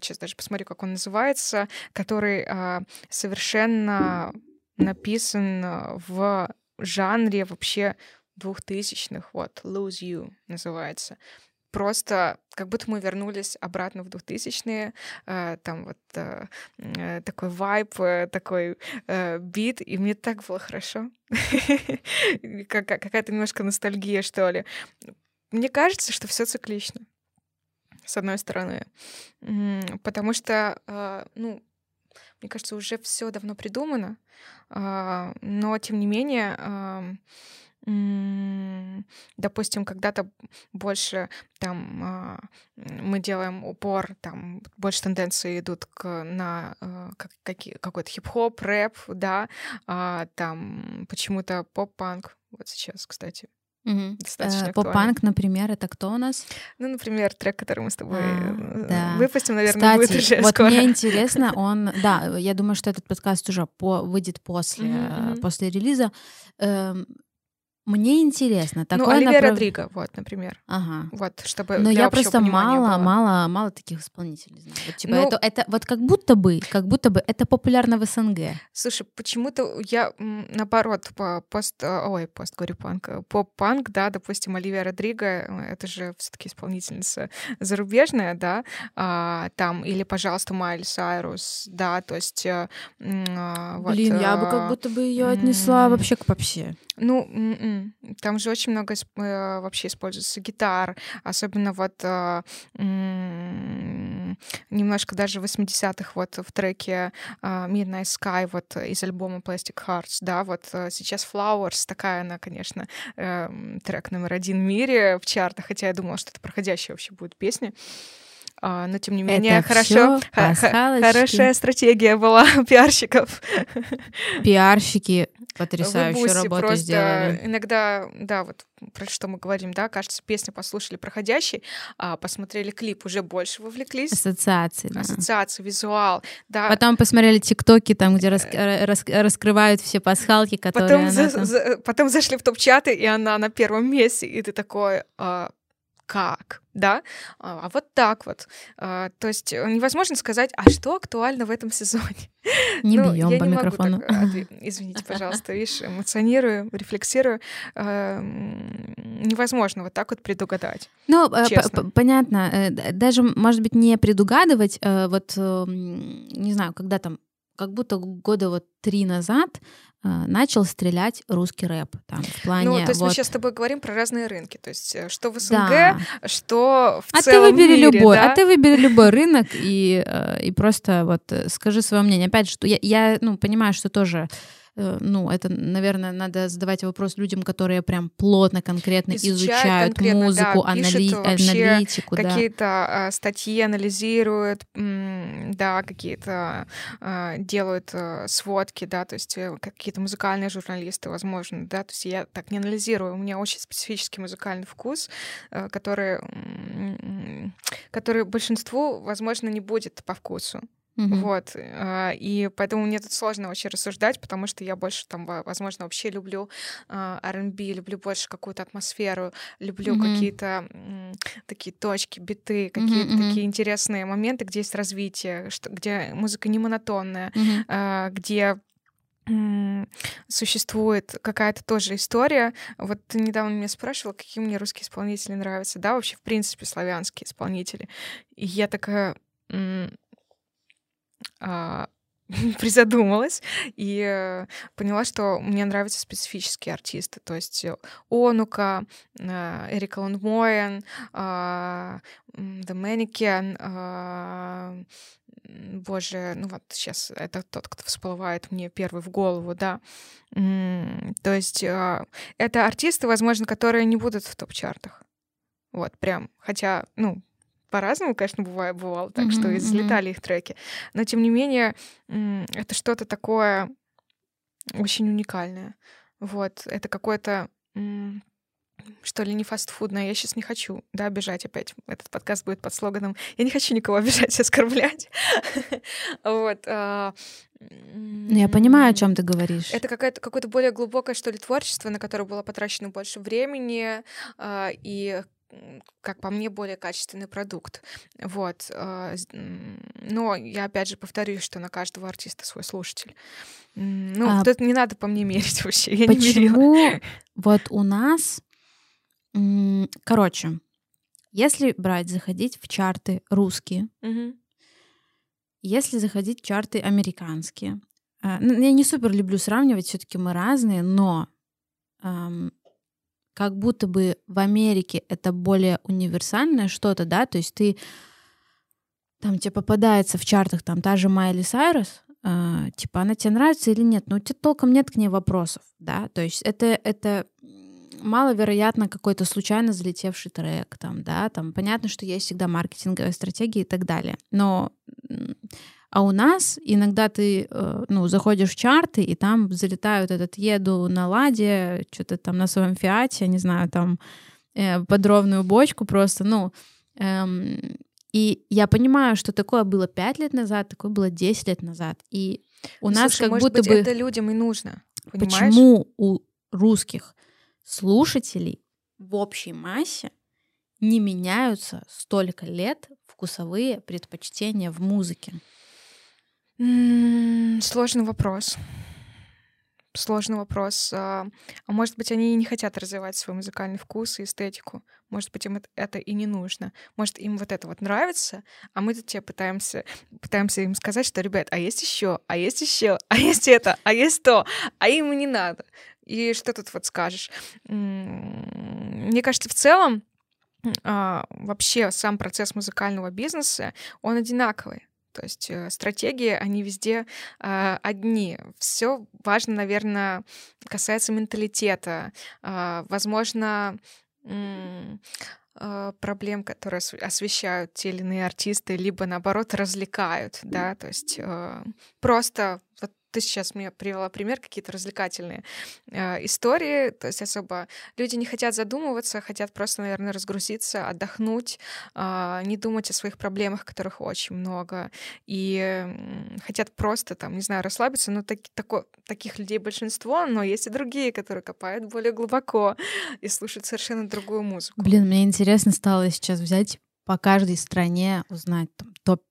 сейчас даже посмотрю, как он называется, который а, совершенно написан в жанре вообще двухтысячных, вот, Lose You называется просто как будто мы вернулись обратно в 2000-е, э, там вот э, э, такой вайб, э, такой бит, и мне так было хорошо. Какая-то немножко ностальгия, что ли. Мне кажется, что все циклично. с одной стороны. Потому что, ну, мне кажется, уже все давно придумано, но тем не менее допустим, когда-то больше там а, мы делаем упор, там больше тенденции идут к, на как, какие, какой-то хип-хоп, рэп, да, там почему-то поп-панк вот сейчас, кстати. Угу. Э, Поп-панк, например, это кто у нас? Ну, например, трек, который мы с тобой а, э, да. выпустим, наверное, Кстати, будет уже вот скоро. мне интересно, он, да, я думаю, что этот подкаст уже по, выйдет после, mm-hmm. после релиза. Мне интересно. Такое ну, Оливия направ... Родриго, вот, например. Ага. Вот, чтобы Но я просто мало, было. мало, мало таких исполнителей знаю. Вот, типа, ну, это, это вот как будто бы, как будто бы это популярно в СНГ. Слушай, почему-то я наоборот по пост, э, ой, пост говорю панк, э, поп-панк, да, допустим, Оливия Родриго, э, это же все-таки исполнительница зарубежная, да, а, там или, пожалуйста, Майли Сайрус, да, то есть. А, вот, Блин, я бы как будто бы ее отнесла вообще к попсе. Ну, м-м, там же очень много э, вообще используется гитар, особенно вот э, немножко даже 80-х вот в треке э, Midnight Sky вот из альбома Plastic Hearts, да, вот сейчас Flowers, такая она, конечно, трек номер один в мире в чартах, хотя я думала, что это проходящая вообще будет песня. А, но тем не менее, Это хорошо, хорошая стратегия была пиарщиков. Пиарщики потрясающую работу просто сделали. Иногда, да, вот про что мы говорим, да, кажется, песню послушали проходящий, а посмотрели клип, уже больше вовлеклись. Ассоциации, да. Ассоциации, визуал, да. Потом посмотрели тиктоки, там, где рас, э, рас, раскрывают все пасхалки, которые потом, за, там... за, потом зашли в топ-чаты, и она на первом месте, и ты такой, а, как, да, а, а вот так вот. А, то есть э, невозможно сказать, а что актуально в этом сезоне. Не ну, бьем по не микрофону. Так, извините, пожалуйста, видишь, эмоционирую, рефлексирую. А, невозможно вот так вот предугадать. Ну, э, понятно. Э, даже, может быть, не предугадывать, вот, не знаю, когда там как будто года вот три назад э, начал стрелять русский рэп. Там, в плане, ну, то есть вот... мы сейчас с тобой говорим про разные рынки. То есть э, что в СНГ, да. что в а целом ты выбери мире, любой, да? А ты выбери любой рынок и, э, и просто вот скажи свое мнение. Опять же, я, я ну, понимаю, что тоже Э, ну, это, наверное, надо задавать вопрос людям, которые прям плотно, конкретно изучают, изучают конкретно, музыку, да, анали... аналитику. Какие-то да. статьи анализируют, да, какие-то а, делают э, сводки, да, то есть э, какие-то музыкальные журналисты, возможно, да, то есть я так не анализирую, у меня очень специфический музыкальный вкус, который, который большинству, возможно, не будет по вкусу. Mm-hmm. Вот. А, и поэтому мне тут сложно очень рассуждать, потому что я больше там, возможно, вообще люблю а, R&B, люблю больше какую-то атмосферу, люблю mm-hmm. какие-то такие точки, биты, какие-то mm-hmm. такие интересные моменты, где есть развитие, что, где музыка не монотонная, mm-hmm. где существует какая-то тоже история. Вот ты недавно меня спрашивала, какие мне русские исполнители нравятся, да, вообще, в принципе, славянские исполнители. И я такая призадумалась и э, поняла, что мне нравятся специфические артисты. То есть э, Онука, э, Эрика Лундмоен, The Mannequin, боже, ну вот сейчас это тот, кто всплывает мне первый в голову, да. То есть это артисты, возможно, которые не будут в топ-чартах. Вот, прям. Хотя, ну, по-разному, конечно, бывает, бывало так, mm-hmm, что излетали mm-hmm. их треки. Но, тем не менее, это что-то такое очень уникальное. Вот, это какое-то что ли, не фастфудное. Я сейчас не хочу, да, обижать опять. Этот подкаст будет под слоганом «Я не хочу никого обижать и оскорблять». Вот. А, ну, я понимаю, о чем ты говоришь. Это какое-то какое-то более глубокое, что ли, творчество, на которое было потрачено больше времени, а, и как по мне, более качественный продукт. Вот. А, но я опять же повторюсь, что на каждого артиста свой слушатель. Ну, а тут не надо по мне мерить вообще. Я почему не вот у нас... Короче, если брать, заходить в чарты русские, угу. если заходить в чарты американские, а, ну, я не супер люблю сравнивать, все-таки мы разные, но как будто бы в Америке это более универсальное что-то, да, то есть ты там тебе попадается в чартах там та же Майли Сайрус, э, типа она тебе нравится или нет, но у тебя толком нет к ней вопросов, да, то есть это, это маловероятно какой-то случайно залетевший трек, там, да, там понятно, что есть всегда маркетинговая стратегия и так далее, но а у нас иногда ты, э, ну, заходишь в чарты, и там залетают этот «еду на ладе», что-то там на своем «Фиате», не знаю, там э, подровную бочку просто, ну, эм, и я понимаю, что такое было 5 лет назад, такое было 10 лет назад. И у Ну, нас слушай, как может будто быть, бы... это людям и нужно. Понимаешь? Почему у русских слушателей в общей массе не меняются столько лет вкусовые предпочтения в музыке? Сложный вопрос. Сложный вопрос. А а может быть, они и не хотят развивать свой музыкальный вкус и эстетику. Может быть, им эт- это и не нужно. Может, им вот это вот нравится, а мы тут тебе пытаемся, пытаемся им сказать, что, ребят, а есть еще, а есть еще, а есть это, а есть то, а им не надо. И что тут вот скажешь? Мне кажется, в целом а, вообще сам процесс музыкального бизнеса, он одинаковый. То есть э, стратегии, они везде э, одни. Все важно, наверное, касается менталитета. А, возможно, э, проблем, которые осв- освещают те или иные артисты, либо наоборот развлекают, да, то есть э, просто вот ты сейчас мне привела пример, какие-то развлекательные э, истории, то есть особо люди не хотят задумываться, хотят просто, наверное, разгрузиться, отдохнуть, а, не думать о своих проблемах, которых очень много, и м, хотят просто, там, не знаю, расслабиться, но таки- тако- таких людей большинство, но есть и другие, которые копают более глубоко и слушают совершенно другую музыку. Блин, мне интересно стало сейчас взять по каждой стране, узнать там, топ-5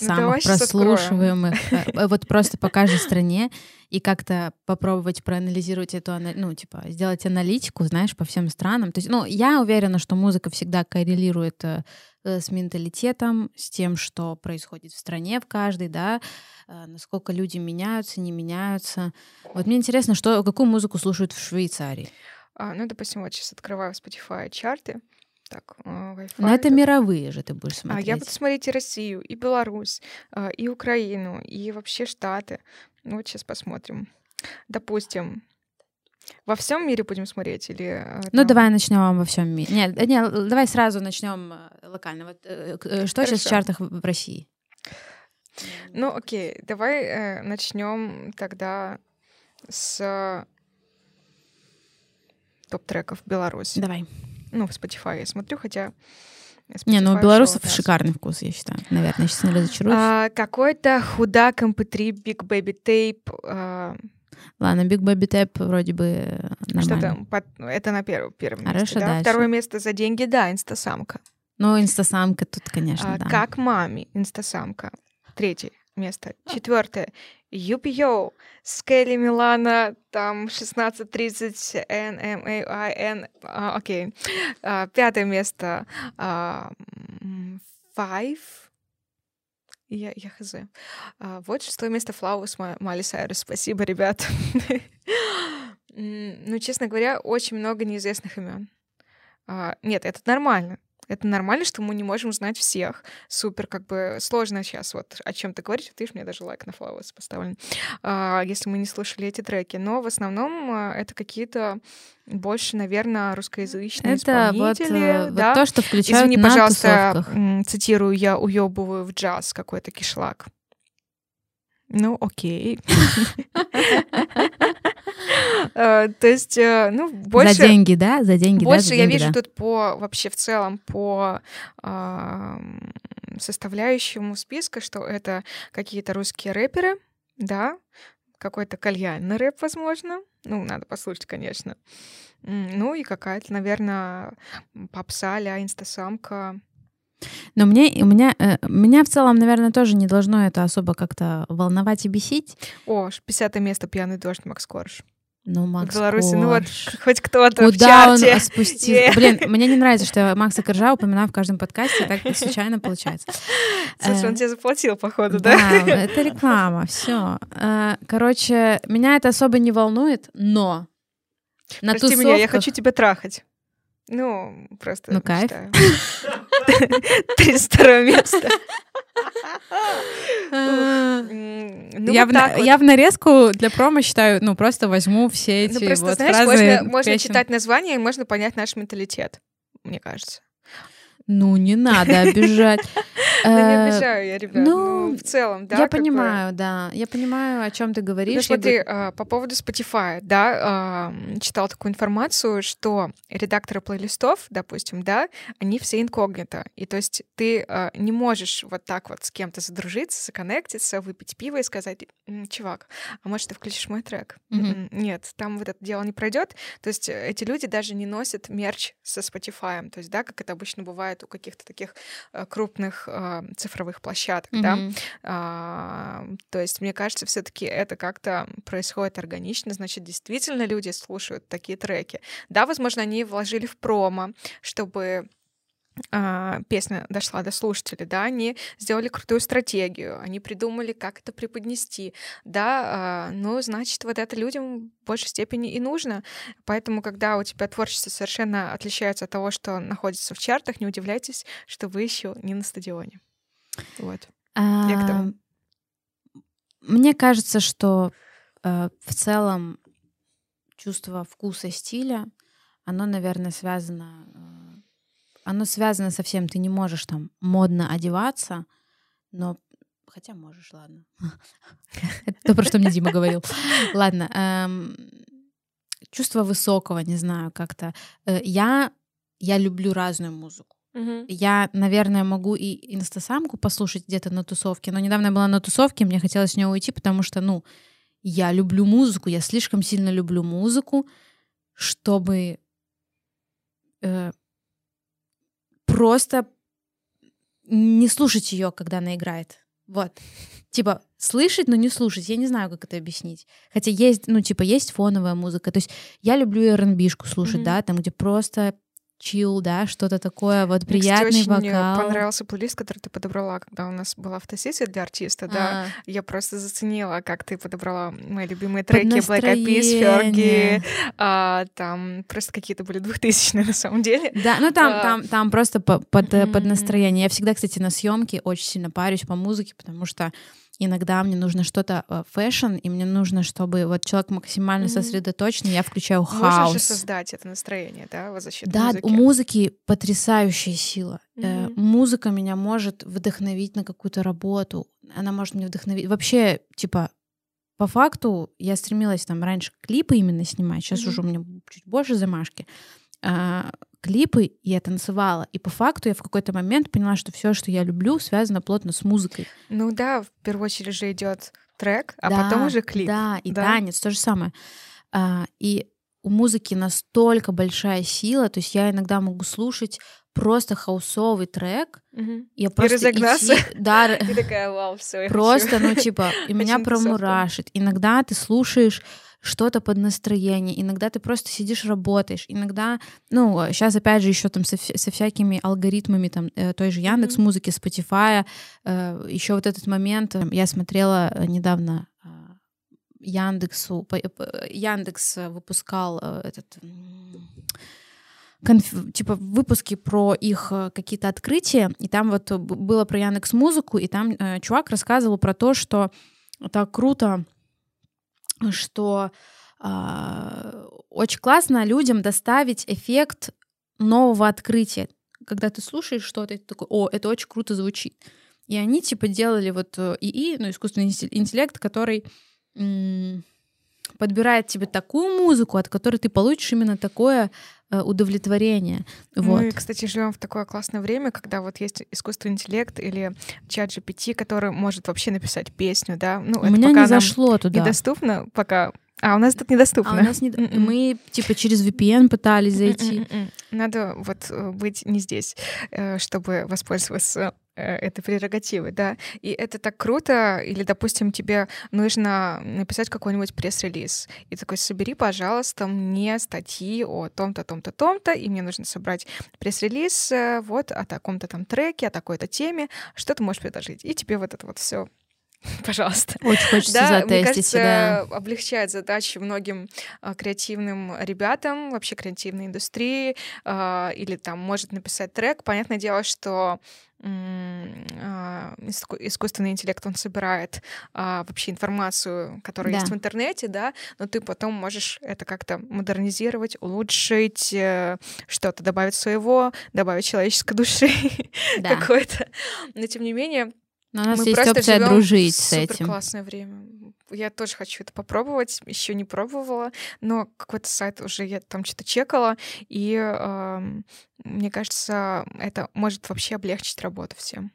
Ну, самых прослушиваемых, э, вот просто по каждой стране, и как-то попробовать проанализировать эту, ну, типа, сделать аналитику, знаешь, по всем странам. То есть, ну, я уверена, что музыка всегда коррелирует э, э, с менталитетом, с тем, что происходит в стране в каждой, да, насколько люди меняются, не меняются. Вот мне интересно, что, какую музыку слушают в Швейцарии. А, ну, допустим, вот сейчас открываю Spotify чарты. Так, а, Wi-Fi. Но это тут. мировые же ты будешь А, смотреть. я буду смотреть и Россию, и Беларусь, а, и Украину, и вообще Штаты. Ну, Вот сейчас посмотрим. Допустим, во всем мире будем смотреть или э, Ну, там- давай начнем во всем мире. Нет, э, не, л- давай сразу начнем э, локально. Вот, э, э, что сейчас в Хорошо. чартах в России? Ну, окей, давай начнем тогда с топ-треков Беларуси. Давай. Ну, в Spotify я смотрю, хотя... Не, ну у Spotify белорусов шикарный вкус, я считаю. Наверное, сейчас не разочаруюсь. А, какой-то худак MP3 Big Baby Tape. а, Ладно, Big Baby Tap вроде бы э, что нормально. там? Под- Это на первом, первом месте, Хорошо, да? дальше. Второе место за деньги, да, инстасамка. Ну, инстасамка тут, конечно, А, да. Как маме, инстасамка. Третье место. Четвертое. Юпио. Скелли Милана, там 16.30 NMAIN. а, Окей. А, Пятое место. а, м, Five. Я, я хз. А, вот шестое место Flowers Ма- Майли Сайрус. Спасибо, ребят. Ну, честно говоря, очень много неизвестных имен. А, Нет, это нормально. Это нормально, что мы не можем знать всех. Супер, как бы сложно сейчас вот о чем ты говоришь. Вот Видишь, мне даже лайк на Flowers поставлен. А, если мы не слушали эти треки. Но в основном а, это какие-то больше, наверное, русскоязычные Это вот, исполнители. э, вот да? то, что включают Извини, на пожалуйста, тусовках. цитирую, я уебываю в джаз какой-то кишлак. Ну, окей. Э, То есть, э, ну, За больше... деньги, да? За деньги, да? Больше За я вижу да. тут по вообще в целом по составляющему списка, что это какие-то русские рэперы, да, какой-то кальянный рэп, возможно. Ну, надо послушать, конечно. Ну и какая-то, наверное, попса а инстасамка. Но мне, у меня, э, меня в целом, наверное, тоже не должно это особо как-то волновать и бесить. О, ш- 50 место «Пьяный дождь» Макс Корж. Ну, Макс в Беларуси, ну вот Корж. хоть кто-то в Куда он чарте. спустил? Е. Блин, мне не нравится, что я Макса Коржа упоминаю в каждом подкасте, так случайно получается. Слушай, он Э, тебе заплатил, походу, да? Да, это реклама, все. Короче, меня это особо не волнует, но На Прости меня, я хочу тебя трахать. Ну, просто Ну, кайф. 32 место. Ну, я, вот в, на- так вот. я в нарезку для промо считаю, ну, просто возьму все эти Ну, просто, вот знаешь, фразы можно, можно читать название, и можно понять наш менталитет, мне кажется. Ну, не надо обижать. Ну, не Э, обижаю я, ребят. ну, Ну, в целом, да. Я понимаю, да. Я понимаю, о чем ты Ну, говоришь. Смотри, а, по поводу Spotify, да, м, читала такую информацию, что редакторы плейлистов, допустим, да, они все инкогнито. И то есть ты а, не можешь вот так вот с кем-то задружиться, законнектиться, выпить пиво и сказать, «М, чувак, а может ты включишь мой трек? Нет, там вот это дело не пройдет. То есть э, эти люди даже не носят мерч со Spotify. То есть, да, как это обычно бывает у каких-то таких э, крупных а, цифровых площадок, да. Мгм. А, то есть, мне кажется, все-таки это как-то происходит органично, значит, действительно люди слушают такие треки. Да, возможно, они вложили в промо, чтобы а, песня дошла до слушателей, да, они сделали крутую стратегию, они придумали, как это преподнести, да, а, ну, значит, вот это людям в большей степени и нужно, поэтому, когда у тебя творчество совершенно отличается от того, что находится в чартах, не удивляйтесь, что вы еще не на стадионе. Вот. Я. А, Мне кажется, что э, в целом чувство вкуса стиля, оно, наверное, связано, э, оно связано со всем. Ты не можешь там модно одеваться, но хотя можешь, ладно. Это то, про что мне Дима говорил. Ладно. эм, Чувство высокого, не знаю, как-то. Э, Я я люблю разную музыку. Я, наверное, могу и инстасамку послушать где-то на тусовке, но недавно я была на тусовке, мне хотелось с нее уйти, потому что, ну, я люблю музыку, я слишком сильно люблю музыку, чтобы э, просто не слушать ее, когда она играет. Вот. Типа, слышать, но не слушать. Я не знаю, как это объяснить. Хотя есть, ну, типа, есть фоновая музыка. То есть я люблю R&B-шку слушать, Мгм. да, там, где просто чил, да, что-то такое, вот Мне, кстати, приятный очень э, вокал. понравился плейлист, который ты подобрала, когда у нас была фотосессия для артиста, да. А, Я просто заценила, как ты подобрала мои любимые треки под Black Eyed Peas. Fergie, а, там просто какие-то были двухтысячные на самом деле. Да, ну там, А, там, там просто по- под, э, под Мгм. настроение. Я всегда, кстати, на съемке очень сильно парюсь по музыке, потому что иногда мне нужно что-то э, fashion, и мне нужно, чтобы вот человек максимально Мгм. сосредоточенный, я включаю Можешь хаос. же создать это настроение, да, вот за счет Да, музыки. у музыки потрясающая сила. Э, Мгм. музыка меня может вдохновить на какую-то работу. Она может меня вдохновить. Вообще, типа, по факту я стремилась там раньше клипы именно снимать. Сейчас Мгм. уже у меня чуть больше замашки. А, клипы и я танцевала. И по факту я в какой-то момент поняла, что все, что я люблю, связано плотно с музыкой. Ну да, в первую очередь же идет трек, а Да, потом уже клип. Да, и да? танец, то же самое. А, и у музыки настолько большая сила, то есть я иногда могу слушать просто хаусовый трек, Мгм. я просто разогнаться. идти- да, И такая, вау, все, просто, ну типа, и меня промурашит. Иногда ты слушаешь что-то под настроение, иногда ты просто сидишь, работаешь, иногда, ну, сейчас опять же еще там со, со всякими алгоритмами там э, той же Яндекс музыки, Spotify, еще вот этот момент, э, я смотрела э, недавно э, Яндексу, Яндекс э, выпускал э, этот конф- типа выпуски про их э, какие-то открытия, и там вот было про Яндекс Музыку, и там э, чувак рассказывал про то, что так круто, что а, очень классно людям доставить эффект нового открытия. Когда ты слушаешь что-то, ты такой, о, это очень круто звучит. И они типа делали вот э, ИИ, ну, искусственный интел- интеллект, который подбирает тебе такую музыку, от которой ты получишь именно такое э, удовлетворение. Вот. Мы, кстати, живем в такое классное время, когда вот есть искусственный интеллект или чат GPT, который может вообще написать песню, да. Ну, У это меня пока не зашло туда. недоступно, пока... А, у нас тут недоступно. А у нас не... Мгм. Мы типа через VPN пытались зайти. Надо вот э, быть не здесь, э, чтобы воспользоваться этой прерогативой, да. И это так круто. Или, допустим, тебе нужно написать какой-нибудь пресс-релиз. И такой, собери, пожалуйста, мне статьи о том-то, том-то, том-то, и мне нужно собрать пресс-релиз э, вот о таком-то там треке, о такой-то теме. Что ты можешь предложить? И тебе вот это вот все пожалуйста. Очень хочется да, затестить, мне кажется, да. облегчает задачи многим а, креативным ребятам, вообще креативной индустрии, а, или там может написать трек. Понятное дело, что а, искусственный интеллект, он собирает а, вообще информацию, которая да. есть в интернете, да, но ты потом можешь это как-то модернизировать, улучшить, э, что-то добавить своего, добавить человеческой души да. какой-то. Но тем не менее, но у нас мы есть опция дружить с этим. классное время. Я тоже хочу это попробовать, еще не пробовала, но какой-то сайт уже я там что-то чекала, и э, мне кажется, это может вообще облегчить работу всем.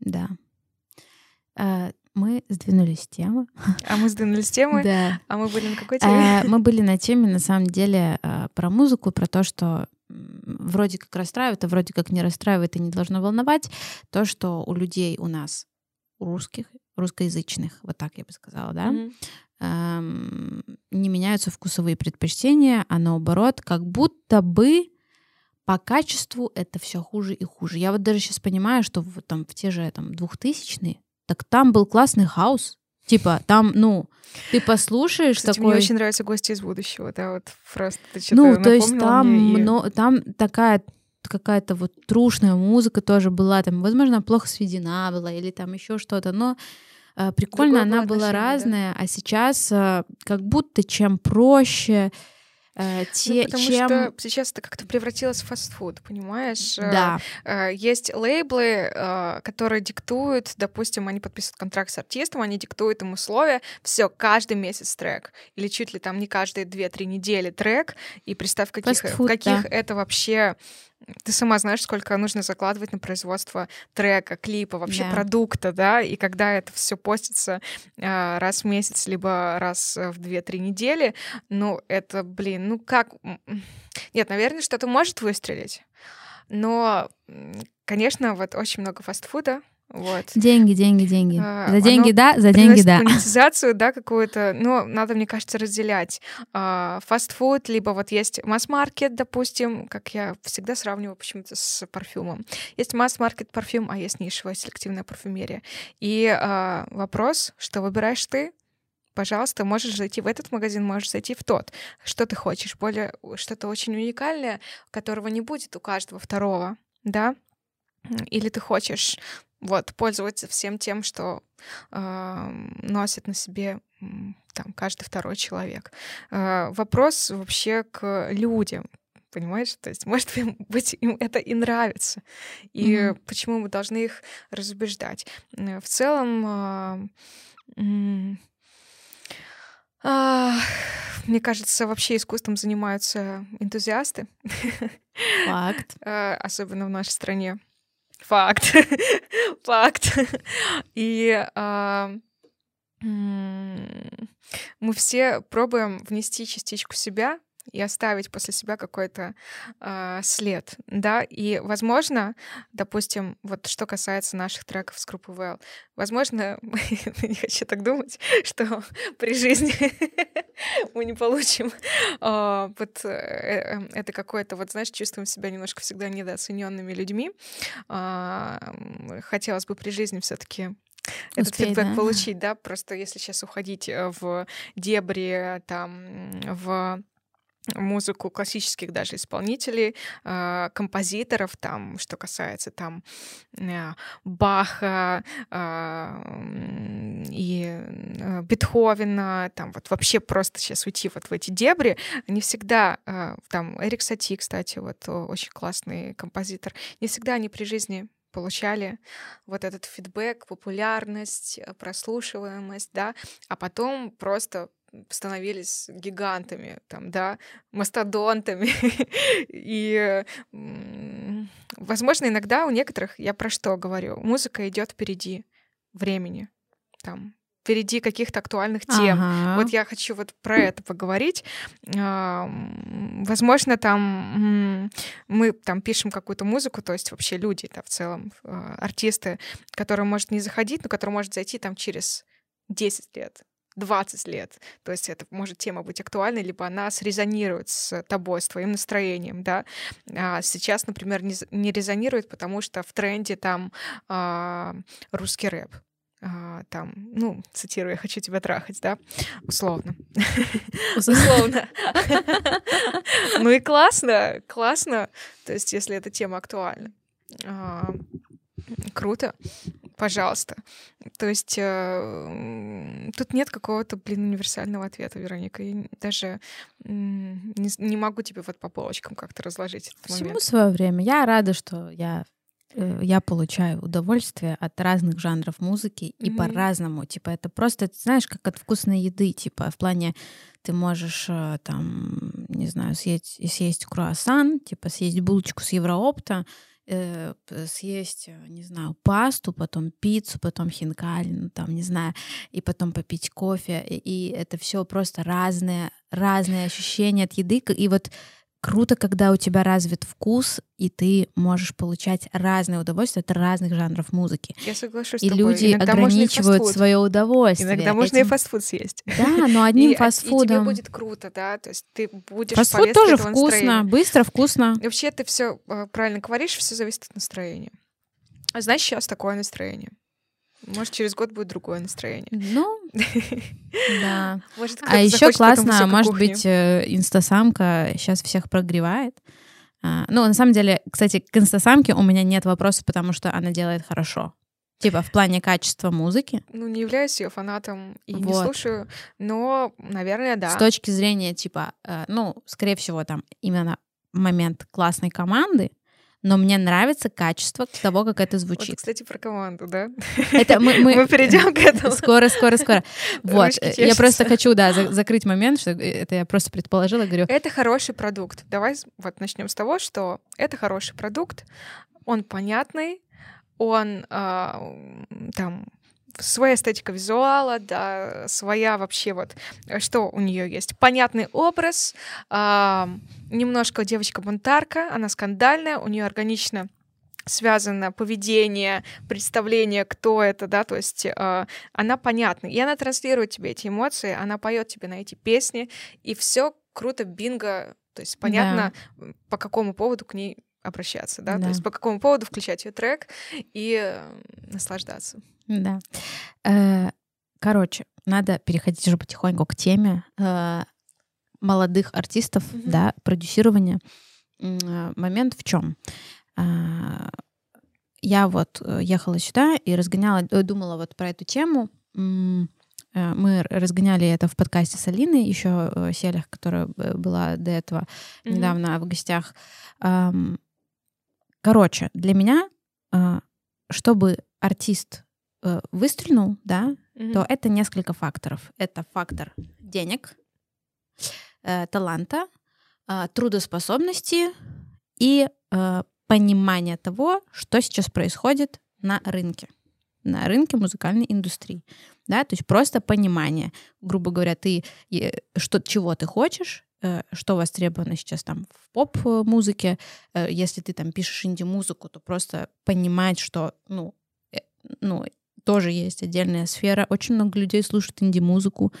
Да. А, мы сдвинулись с темы. А мы сдвинулись с темы? Да. А мы были на какой теме? А, мы были на теме, на самом деле, а, про музыку, про то, что вроде как расстраивает, а вроде как не расстраивает и не должно волновать то, что у людей у нас, у русских, русскоязычных, вот так я бы сказала, да, mm-hmm. эм, не меняются вкусовые предпочтения, а наоборот, как будто бы по качеству это все хуже и хуже. Я вот даже сейчас понимаю, что в, там, в те же там, двухтысячные, так там был классный хаос, Типа, там, ну, ты послушаешь Кстати, такой... мне очень нравятся «Гости из будущего», да, вот просто ты что-то Ну, то есть там, мне, и... но, там такая какая-то вот трушная музыка тоже была, там, возможно, плохо сведена была или там еще что-то, но э, прикольно Другое она была разная, да? а сейчас э, как будто чем проще, э, ну, те, ну, потому чем... что сейчас это как-то превратилось в фастфуд, понимаешь? Э, да. Э, есть лейблы, которые диктуют, допустим, они подписывают контракт с артистом, они диктуют им условия, все, каждый месяц трек, или чуть ли там не каждые 2-3 недели трек, и представь, каких, в каких да. это вообще ты сама знаешь, сколько нужно закладывать на производство трека, клипа, вообще yeah. продукта, да, и когда это все постится э, раз в месяц, либо раз в 2-3 недели, ну, это, блин, ну как... Нет, наверное, что-то может выстрелить, но, конечно, вот очень много фастфуда, вот. Деньги, деньги, деньги. А, за деньги, да, за деньги, да. монетизацию, да, какую-то, но надо, мне кажется, разделять. А, фастфуд, либо вот есть масс-маркет, допустим, как я всегда сравниваю почему-то с парфюмом. Есть масс-маркет парфюм, а есть нишевая селективная парфюмерия. И а, вопрос, что выбираешь ты, пожалуйста, можешь зайти в этот магазин, можешь зайти в тот. Что ты хочешь? Более что-то очень уникальное, которого не будет у каждого второго, да? Или ты хочешь вот, пользоваться всем тем, что э, носит на себе там каждый второй человек. Э, вопрос вообще к людям, понимаешь? То есть, может быть, им это и нравится. И mm-hmm. почему мы должны их разубеждать? В целом, э, э, мне кажется, вообще искусством занимаются энтузиасты. Факт. Особенно в нашей стране. Факт. Факт. И а, мы все пробуем внести частичку себя и оставить после себя какой-то э, след, да, и, возможно, допустим, вот что касается наших треков с группы Well, возможно, не хочу так думать, что при жизни мы не получим э, вот э, э, это какое-то, вот знаешь, чувствуем себя немножко всегда недооцененными людьми. Э, хотелось бы при жизни все-таки этот Успей, фидбэк да? получить, да, просто если сейчас уходить э, в дебри, там, в музыку классических даже исполнителей, э, композиторов, там, что касается там э, Баха э, и Бетховена, там вот вообще просто сейчас уйти вот в эти дебри, не всегда, там Эрик Сати, кстати, вот очень классный композитор, не всегда они при жизни получали вот этот фидбэк, популярность, прослушиваемость, да, а потом просто становились гигантами, там, да, мастодонтами. И, возможно, иногда у некоторых, я про что говорю, музыка идет впереди времени, там, впереди каких-то актуальных тем. Ага. Вот я хочу вот про это поговорить. Возможно, там мы там пишем какую-то музыку, то есть вообще люди, да, в целом, а, артисты, которые может не заходить, но которые может зайти там через 10 лет, 20 лет. То есть это может тема быть актуальной, либо она срезонирует с тобой, с твоим настроением, да. А сейчас, например, не, не резонирует, потому что в тренде там а, русский рэп, а, там, ну, цитирую, я хочу тебя трахать, да, условно. Условно. Ну и классно, классно, то есть если эта тема актуальна. А, круто, пожалуйста. То есть э, тут нет какого-то, блин, универсального ответа, Вероника. Я даже не, не могу тебе вот по полочкам как-то разложить этот Всему момент. свое время. Я рада, что я э, я получаю удовольствие от разных жанров музыки и Мгм. по-разному. Типа это просто, ты знаешь, как от вкусной еды. Типа в плане ты можешь э, там, не знаю, съесть, съесть круассан, типа съесть булочку с Евроопта, э, съесть, э, не знаю, пасту, потом пиццу, потом хинкали, ну там, не знаю, и потом попить кофе. И, и это все просто разные, разные ощущения от еды. И вот круто, когда у тебя развит вкус, и ты можешь получать разные удовольствия от разных жанров музыки. Я соглашусь И с тобой. люди Иногда и ограничивают свое удовольствие. Иногда можно и этим. фастфуд съесть. Да, но одним И, а, И тебе фастфудом. будет круто, да, то есть ты будешь Фастфуд тоже вкусно, настроения. быстро, вкусно. И вообще ты все правильно говоришь, все зависит от настроения. А знаешь, сейчас такое настроение. Может, через год будет другое настроение. Ну, да. Может, А еще классно, может быть, э, инстасамка сейчас всех прогревает. А, Ну, на самом деле, кстати, к инстасамке у меня нет вопросов, потому что она делает хорошо. Типа в плане качества музыки, Ну, не являюсь ее фанатом и не Вот. слушаю, но, наверное, да. с точки зрения, типа, э, ну, скорее всего, там именно момент классной команды, но мне нравится качество того, как это Вот, звучит. кстати, про команду, да? Это мы, мы... Мы перейдем к этому. Скоро, скоро, скоро. Вот, э, я просто хочу, да, за- закрыть момент, что э, это я просто предположила, говорю, Это хороший продукт. Давай вот начнем с того, что это хороший продукт, он понятный, он м, там своя эстетика визуала, да, своя вообще вот, э, что у нее есть. Понятный образ, а, немножко девочка-бунтарка, она скандальная, у нее органично связано поведение, представление, кто это, да, то есть э, она понятна, и она транслирует тебе эти эмоции, она поет тебе на эти песни, и все круто, бинго, то есть понятно, м, по какому поводу к ней обращаться, да, Да. то есть по какому поводу включать ее трек и э, наслаждаться. Да. Э, Короче, надо переходить уже потихоньку к теме э, молодых артистов, Мгм. да, продюсирования. Э, Момент в чем? Я вот ехала сюда и разгоняла, думала вот про эту тему. Мы разгоняли это в подкасте с Алиной, еще Селях, которая была до этого Мгм. недавно в гостях. Короче, для меня, чтобы артист э, выстрелил, да, Мгм. то это несколько факторов. Это фактор денег, э, таланта, э, трудоспособности и э, понимания того, что сейчас происходит на рынке, на рынке музыкальной индустрии. Да, то есть просто понимание. Грубо говоря, ты э, что, чего ты хочешь, э, что востребовано сейчас там в поп-музыке. Э, Если ты там пишешь инди-музыку, то просто понимать, что, ну, ну, тоже есть отдельная сфера. Очень много людей слушают инди-музыку.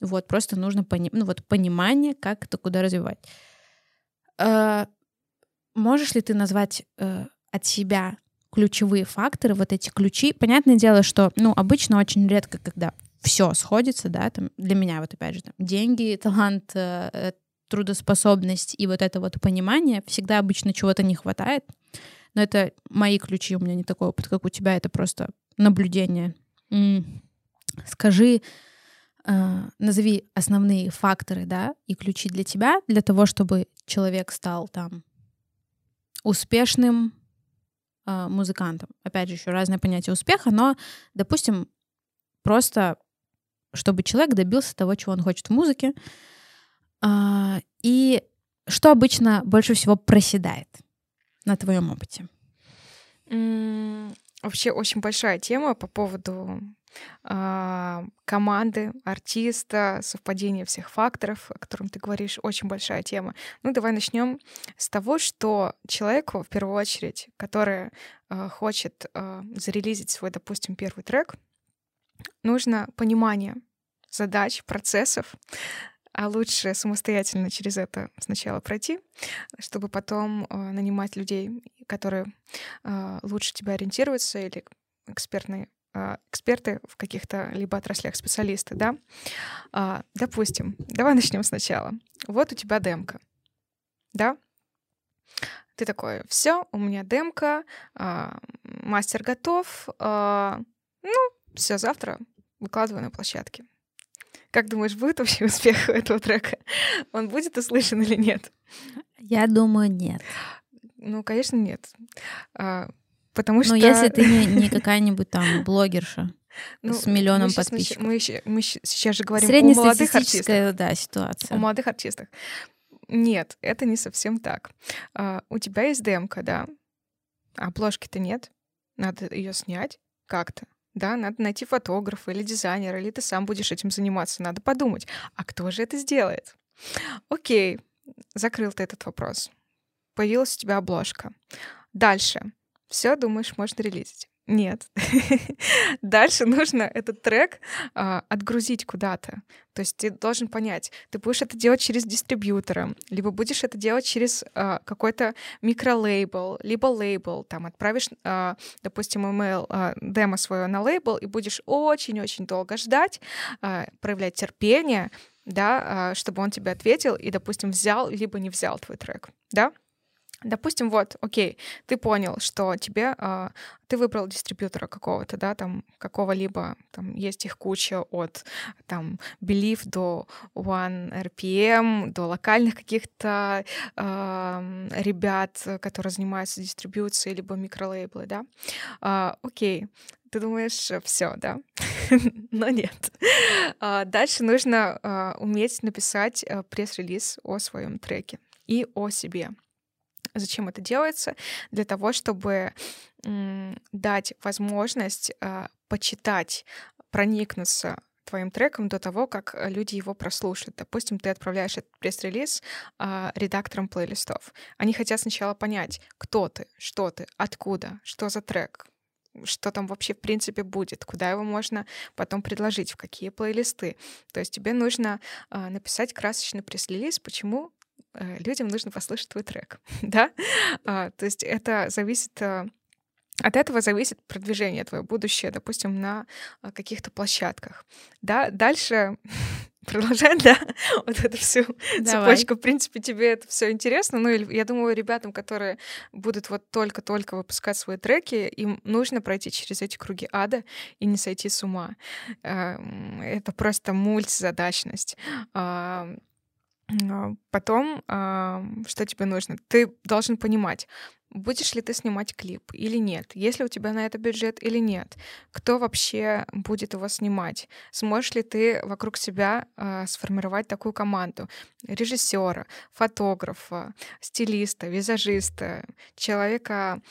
Вот, просто нужно пони- ну, вот, понимание, как это куда развивать. Э, Можешь ли ты назвать э, от себя ключевые факторы, вот эти ключи? Понятное дело, что, ну, обычно очень редко, когда все сходится, да, там, для меня вот опять же, там, деньги, талант, э, э, трудоспособность и вот это вот понимание, всегда обычно чего-то не хватает. Но это мои ключи, у меня не такой опыт, как у тебя, это просто наблюдение. М, Скажи, э, назови основные факторы, да, и ключи для тебя, для того, чтобы человек стал там успешным э, музыкантом. Опять же, еще разное понятие успеха, но, допустим, просто чтобы человек добился того, чего он хочет в музыке. А, и что обычно больше всего проседает на твоем опыте? Вообще очень большая тема по поводу а, команды, артиста, совпадения всех факторов, о котором ты говоришь, очень большая тема. Ну, давай начнем с того, что человеку, в первую очередь, который а, хочет а, зарелизить свой, допустим, первый трек, нужно понимание задач, процессов, а лучше самостоятельно через это сначала пройти, чтобы потом э, нанимать людей, которые э, лучше тебя ориентируются или экспертные э, эксперты в каких-то либо отраслях, специалисты, да. Э, допустим, давай начнем сначала. Вот у тебя демка, да? Ты такой, все, у меня демка, э, мастер готов, э, ну, все, завтра выкладываю на площадке. Как думаешь, будет вообще успех у этого трека? Он будет услышан или нет? Я думаю, нет. Ну, конечно, нет. А, потому что... Но если ты не, не какая-нибудь там блогерша ну, с миллионом мы подписчиков. Мы, мы сейчас же говорим о молодых артистах. да, ситуация. О молодых артистах. Нет, это не совсем так. А, у тебя есть демка, да, а обложки-то нет. Надо ее снять как-то. Да, надо найти фотографа или дизайнера, или ты сам будешь этим заниматься. Надо подумать, а кто же это сделает? Окей, закрыл ты этот вопрос. Появилась у тебя обложка. Дальше. Все, думаешь, можно релизить. Нет. Дальше нужно этот трек а, отгрузить куда-то. То есть ты должен понять, ты будешь это делать через дистрибьютора, либо будешь это делать через а, какой-то микролейбл, либо лейбл. Там отправишь, а, допустим, email а, демо свое на лейбл и будешь очень-очень долго ждать, а, проявлять терпение, да, а, чтобы он тебе ответил и, допустим, взял либо не взял твой трек, да? Допустим, вот, окей, ты понял, что тебе, э, ты выбрал дистрибьютора какого-то, да, там, какого-либо, там, есть их куча от, там, Belief до One RPM, до локальных каких-то э, ребят, которые занимаются дистрибьюцией, либо микролейблы, да. Э, окей, ты думаешь, все, да? Но нет. Дальше нужно уметь написать э, пресс-релиз о своем треке и о себе. Зачем это делается? Для того, чтобы дать возможность э, почитать, проникнуться твоим треком до того, как э, люди его прослушают. Допустим, ты отправляешь этот пресс-релиз э, редакторам плейлистов. Они хотят сначала понять, кто ты, что ты, откуда, что за трек, что там вообще в принципе будет, куда его можно потом предложить, в какие плейлисты. То есть тебе нужно э, написать красочный пресс-релиз, почему людям нужно послушать твой трек, да? А, то есть это зависит э, от этого зависит продвижение твое будущее, допустим, на а, каких-то площадках. Да, дальше продолжать, да, вот эту всю Давай. цепочку. В принципе, тебе это все интересно. Ну, я думаю, ребятам, которые будут вот только-только выпускать свои треки, им нужно пройти через эти круги ада и не сойти с ума. Эм, это просто мультизадачность потом, что тебе нужно? Ты должен понимать, будешь ли ты снимать клип или нет, есть ли у тебя на это бюджет или нет, кто вообще будет его снимать, сможешь ли ты вокруг себя э, сформировать такую команду режиссера, фотографа, стилиста, визажиста, человека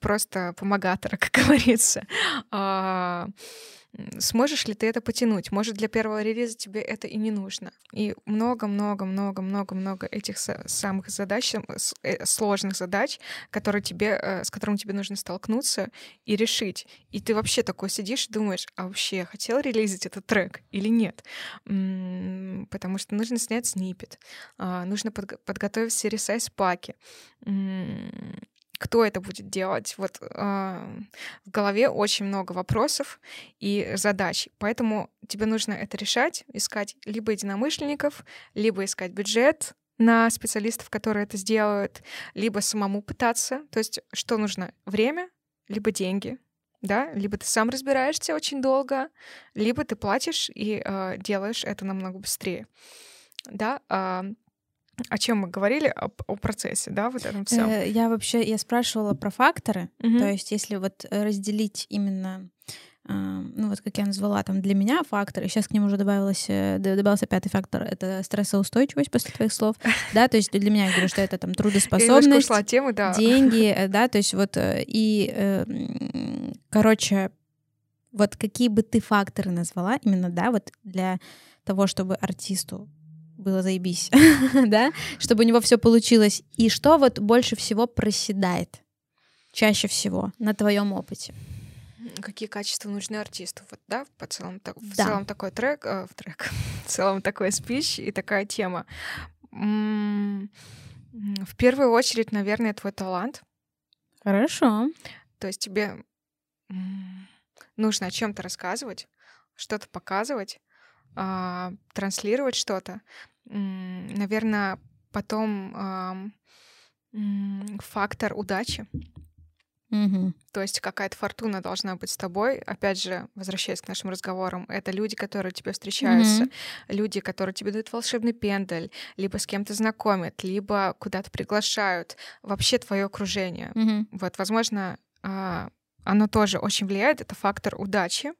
просто помогатора, как говорится. Сможешь ли ты это потянуть? Может, для первого релиза тебе это и не нужно. И много-много-много-много-много этих самых задач, э, сложных задач, которые тебе, э, с которыми тебе нужно столкнуться и решить. И ты вообще такой сидишь и думаешь, а вообще я хотел релизить этот трек или нет? Потому что нужно снять снипет, а, нужно подготовить все ресайз-паки, кто это будет делать. Вот э, в голове очень много вопросов и задач, поэтому тебе нужно это решать, искать либо единомышленников, либо искать бюджет на специалистов, которые это сделают, либо самому пытаться. То есть что нужно? Время, либо деньги, да, либо ты сам разбираешься очень долго, либо ты платишь и э, делаешь это намного быстрее, да. Э, о чем мы говорили, о, о процессе, да, вот этом всем. Э, я вообще, я спрашивала про факторы, угу. то есть если вот разделить именно э, ну вот как я назвала там для меня факторы, сейчас к ним уже добавилось, э, добавился пятый фактор, это стрессоустойчивость после твоих слов, да, то есть для меня я говорю, что это там трудоспособность, тему, да. деньги, да, то есть вот и, короче, вот какие бы ты факторы назвала именно, да, вот для того, чтобы артисту было заебись, да, чтобы у него все получилось. И что вот больше всего проседает чаще всего на твоем опыте? Какие качества нужны артисту? Вот, да, по целом, так, в да. целом такой трек, э, в трек, в целом такой спич и такая тема. в первую очередь, наверное, твой талант. Хорошо. То есть тебе нужно о чем-то рассказывать, что-то показывать, э, транслировать что-то. Наверное, потом э, фактор удачи. Угу. То есть какая-то фортуна должна быть с тобой. Опять же, возвращаясь к нашим разговорам, это люди, которые тебе встречаются, угу. люди, которые тебе дают волшебный пендель, либо с кем-то знакомят, либо куда-то приглашают. Вообще твое окружение. Угу. Вот, возможно, а, оно тоже очень влияет. Это фактор удачи.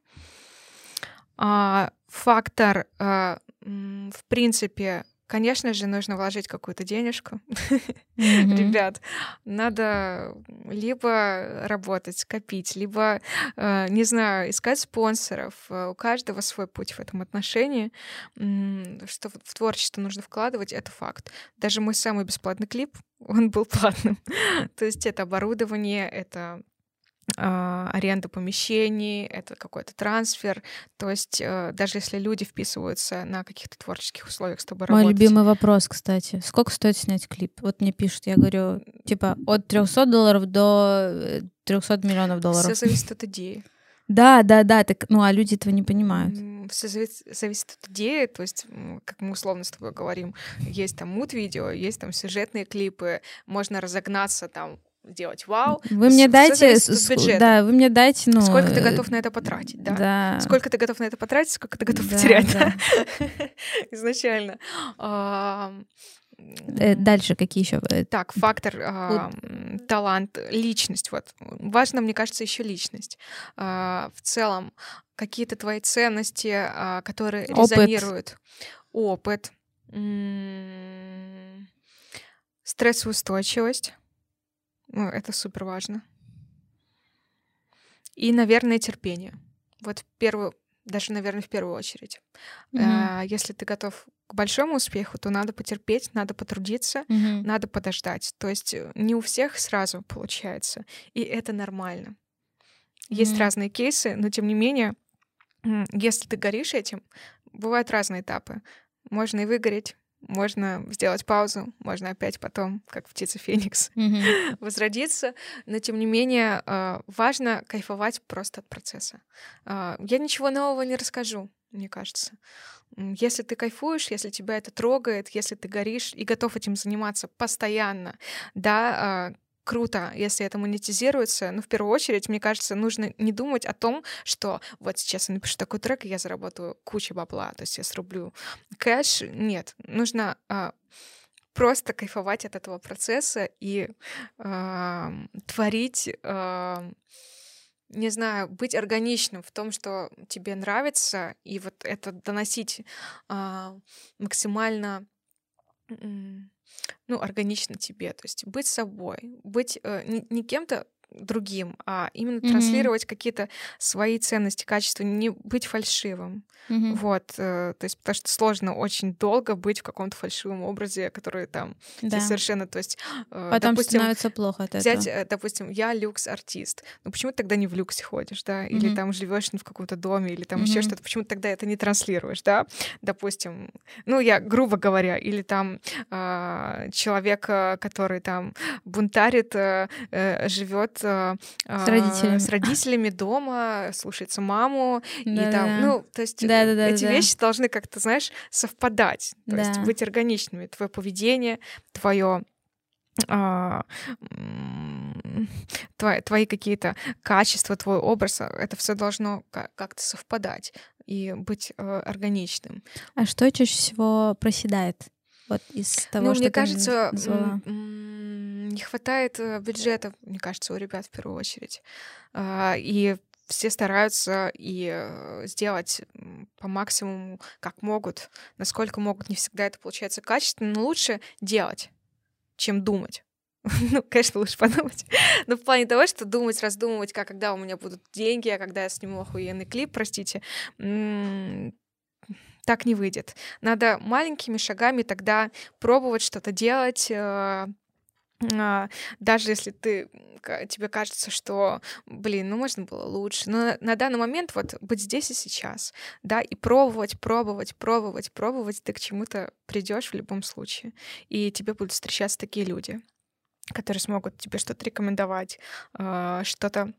А, фактор, а, в принципе, Конечно же, нужно вложить какую-то денежку. Mm-hmm. Ребят, надо либо работать, копить, либо, э, не знаю, искать спонсоров. Э, у каждого свой путь в этом отношении. Что в творчество нужно вкладывать, это факт. Даже мой самый бесплатный клип, он был платным. То есть это оборудование, это аренда помещений, это какой-то трансфер. То есть э, даже если люди вписываются на каких-то творческих условиях с тобой Мой работать... любимый вопрос, кстати. Сколько стоит снять клип? Вот мне пишут, я говорю, типа от 300 долларов до 300 э, миллионов долларов. Все зависит от идеи. Да, да, да, так, ну а люди этого не понимают. Все зависит, зависит от идеи, то есть, как мы условно с тобой говорим, есть там мут-видео, есть там сюжетные клипы, можно разогнаться там сделать вау. Вы мне дайте, да, вы мне дайте, ну... Сколько ты готов на это потратить, да? Да. Сколько ты готов на это потратить, сколько ты готов да, потерять, да. Изначально. Э, дальше какие еще? Э, так, фактор э, талант, личность. Вот важно, мне кажется, еще личность. Э, в целом какие-то твои ценности, э, которые Опыт. резонируют. Опыт. М- стрессоустойчивость. Ну, это супер важно. И, наверное, терпение. Вот в первую, даже, наверное, в первую очередь. Mm-hmm. Если ты готов к большому успеху, то надо потерпеть, надо потрудиться, mm-hmm. надо подождать. То есть э, не у всех сразу получается, и это нормально. Есть mm-hmm. разные кейсы, но тем не менее, если ты горишь этим, бывают разные этапы. Можно и выгореть, можно сделать паузу, можно опять потом, как птица Феникс, mm-hmm. возродиться, но тем не менее а, важно кайфовать просто от процесса. А, я ничего нового не расскажу, мне кажется. Если ты кайфуешь, если тебя это трогает, если ты горишь и готов этим заниматься постоянно, да, а, круто, если это монетизируется, но в первую очередь, мне кажется, нужно не думать о том, что вот сейчас я напишу такой трек, и я заработаю кучу бабла, то есть я срублю кэш. Нет, нужно а, просто кайфовать от этого процесса и а, творить а, не знаю, быть органичным в том, что тебе нравится, и вот это доносить а, максимально ну, органично тебе. То есть быть собой, быть э, не, не кем-то другим, а именно mm-hmm. транслировать какие-то свои ценности, качества, не быть фальшивым. Mm-hmm. Вот, э, то есть потому что сложно очень долго быть в каком-то фальшивом образе, который там да. совершенно, то есть э, Потом допустим, становится плохо от взять, этого. Э, допустим, я люкс-артист, ну почему ты тогда не в люксе ходишь, да, mm-hmm. или там живешь в каком-то доме, или там mm-hmm. еще что-то, почему ты тогда это не транслируешь, да, допустим, ну я грубо говоря, или там э, человек, э, который там бунтарит, э, э, живет с родителями. с родителями дома, слушается маму, да, и там, ну, то есть да, да, да, эти да. вещи должны как-то, знаешь, совпадать, то да. есть быть органичными. Твое поведение, твое а, твои, твои какие-то качества, твой образ, это все должно как-то совпадать и быть э, органичным. А что чаще всего проседает? Вот из того, ну, что мне кажется, назвала? не хватает э, бюджета, мне кажется, у ребят в первую очередь. А, и все стараются и э, сделать по максимуму, как могут, насколько могут. Не всегда это получается качественно, но лучше делать, чем думать. ну, конечно, лучше подумать. Но в плане того, что думать, раздумывать, как когда у меня будут деньги, а когда я сниму охуенный клип, простите, так не выйдет. Надо маленькими шагами тогда пробовать что-то делать, э, а, даже если ты тебе кажется, что, блин, ну можно было лучше, но на, данный момент вот быть здесь и сейчас, да, и пробовать, пробовать, пробовать, пробовать, ты к чему-то придешь в любом случае, и тебе будут встречаться такие люди, которые смогут тебе что-то рекомендовать, э, что-то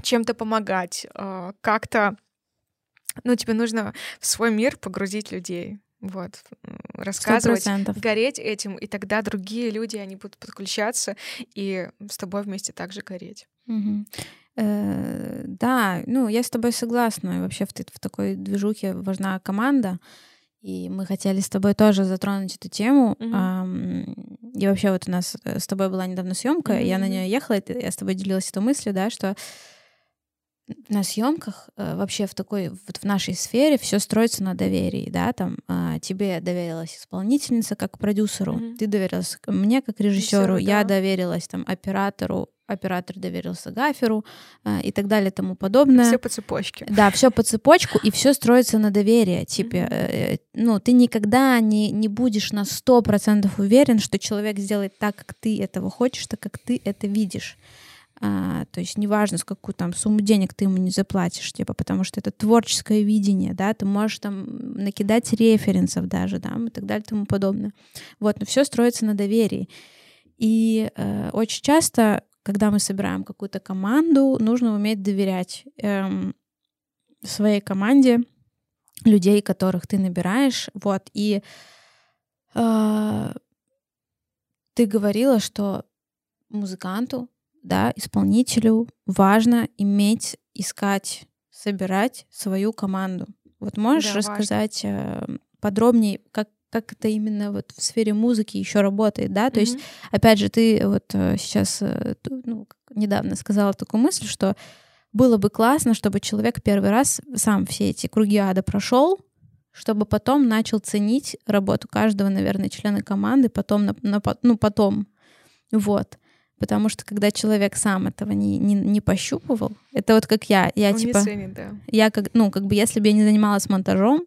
чем-то помогать, э, как-то, ну, тебе нужно в свой мир погрузить людей. Вот, рассказывать, 100%. гореть этим, и тогда другие люди, они будут подключаться и с тобой вместе также гореть. Угу. Э, да, ну, я с тобой согласна. Вообще в, в такой движухе важна команда. И мы хотели с тобой тоже затронуть эту тему. Mm-hmm. И вообще вот у нас э, с тобой была недавно съемка, я на нее ехала, и я с тобой делилась этой мыслью, да, что на съемках э, вообще в такой вот в нашей сфере все строится на доверии, да, там э, тебе доверилась исполнительница как продюсеру, mm-hmm. ты доверилась мне как режиссеру, я да. доверилась там оператору, оператор доверился гаферу э, и так далее и тому подобное. Все по цепочке. Да, все по цепочку, и все строится на доверии. Типа, э, ну, ты никогда не, не будешь на сто процентов уверен, что человек сделает так, как ты этого хочешь, так как ты это видишь. А, то есть неважно, с какую там сумму денег ты ему не заплатишь, типа, потому что это творческое видение, да, ты можешь там накидать референсов даже, да, и так далее и тому подобное. Вот, но все строится на доверии. И э, очень часто, когда мы собираем какую-то команду, нужно уметь доверять эм, своей команде, людей, которых ты набираешь, вот, и э, ты говорила, что музыканту да, исполнителю важно иметь, искать, собирать свою команду. Вот можешь да, рассказать важно. Э, подробнее, как как это именно вот в сфере музыки еще работает, да? То mm-hmm. есть, опять же, ты вот э, сейчас э, ну, недавно сказала такую мысль, что было бы классно, чтобы человек первый раз сам все эти круги ада прошел, чтобы потом начал ценить работу каждого, наверное, члена команды, потом, на, на, ну, потом. Вот. Потому что когда человек сам этого не, не, не пощупывал, это вот как я. Я Он типа. Не ценит, да. Я как, ну, как бы, если бы я не занималась монтажом,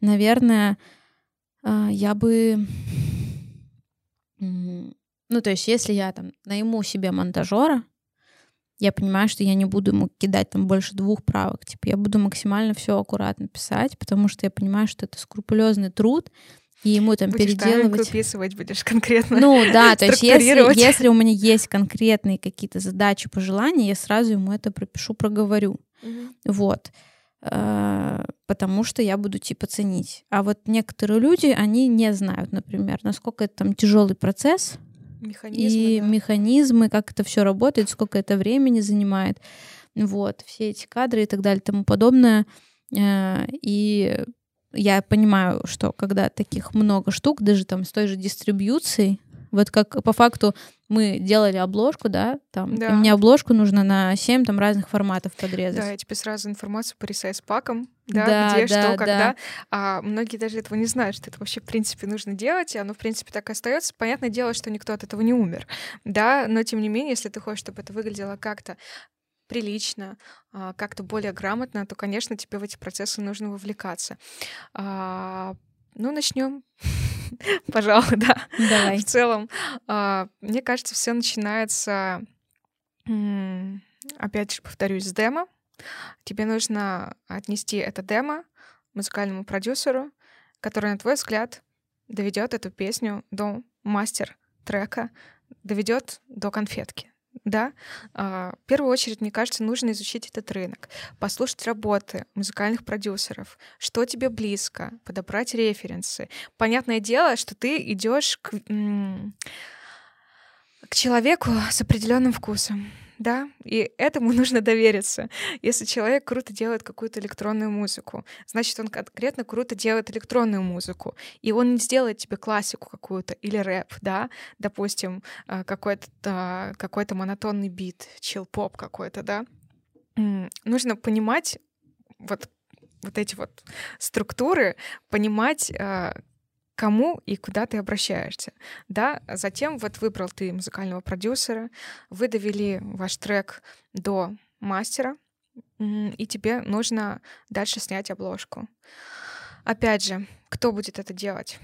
наверное, а, я бы. Ну, то есть, если я там найму себе монтажера, я понимаю, что я не буду ему кидать там больше двух правок. Типа, я буду максимально все аккуратно писать, потому что я понимаю, что это скрупулезный труд, и ему там будешь переделывать. выписывать будешь конкретно. Ну да, то есть если, если у меня есть конкретные какие-то задачи, пожелания, я сразу ему это пропишу, проговорю. Угу. Вот. А, потому что я буду типа ценить. А вот некоторые люди, они не знают, например, насколько это там тяжелый процесс, механизмы, и да. механизмы, как это все работает, сколько это времени занимает. Вот, все эти кадры и так далее и тому подобное. А, и я понимаю, что когда таких много штук, даже там с той же дистрибьюцией, вот как по факту мы делали обложку, да, там, да. и мне обложку нужно на 7 там разных форматов подрезать. Да, я тебе сразу информацию по ресайз-пакам, да, да, где, да, что, да. когда. А многие даже этого не знают, что это вообще, в принципе, нужно делать, и оно, в принципе, так и остается. Понятное дело, что никто от этого не умер, да, но, тем не менее, если ты хочешь, чтобы это выглядело как-то прилично, а, как-то более грамотно, то, конечно, тебе в эти процессы нужно вовлекаться. А, ну, начнем. Пожалуй, да. Давай. В целом, а, мне кажется, все начинается, опять же, повторюсь, с демо. Тебе нужно отнести это демо музыкальному продюсеру, который, на твой взгляд, доведет эту песню до мастер трека, доведет до конфетки да, а, в первую очередь, мне кажется, нужно изучить этот рынок, послушать работы музыкальных продюсеров, что тебе близко, подобрать референсы. Понятное дело, что ты идешь к, к человеку с определенным вкусом да, и этому нужно довериться. Если человек круто делает какую-то электронную музыку, значит, он конкретно круто делает электронную музыку, и он не сделает тебе классику какую-то или рэп, да, допустим, э, какой-то какой-то монотонный бит, чил-поп какой-то, да. Нужно понимать вот вот эти вот структуры, понимать, э, кому и куда ты обращаешься. Да? Затем вот выбрал ты музыкального продюсера, вы довели ваш трек до мастера, и тебе нужно дальше снять обложку. Опять же, кто будет это делать?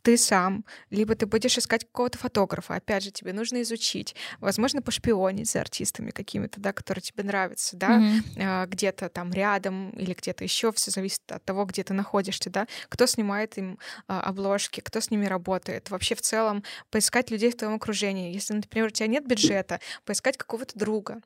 Ты сам, либо ты будешь искать какого-то фотографа. Опять же, тебе нужно изучить, возможно, пошпионить за артистами какими-то, да, которые тебе нравятся, да, mm-hmm. где-то там рядом или где-то еще. Все зависит от того, где ты находишься, да. Кто снимает им а, обложки, кто с ними работает. Вообще в целом поискать людей в твоем окружении. Если, например, у тебя нет бюджета, поискать какого-то друга,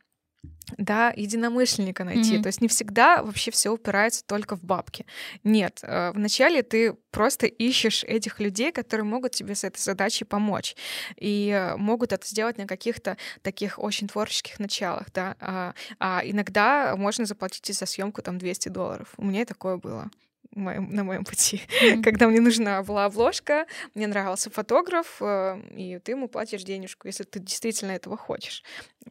да, единомышленника найти. Мгм. То есть не всегда вообще все упирается только в бабки. Нет, э, вначале ты просто ищешь этих людей, которые могут тебе с этой задачей помочь и э, могут это сделать на каких-то таких очень творческих началах, да. А, а иногда можно заплатить и за съемку там 200 долларов. У меня такое было моем- на моем пути. Мгм. Когда мне нужна была обложка, мне нравился фотограф, э, и ты ему платишь денежку, если ты действительно этого хочешь.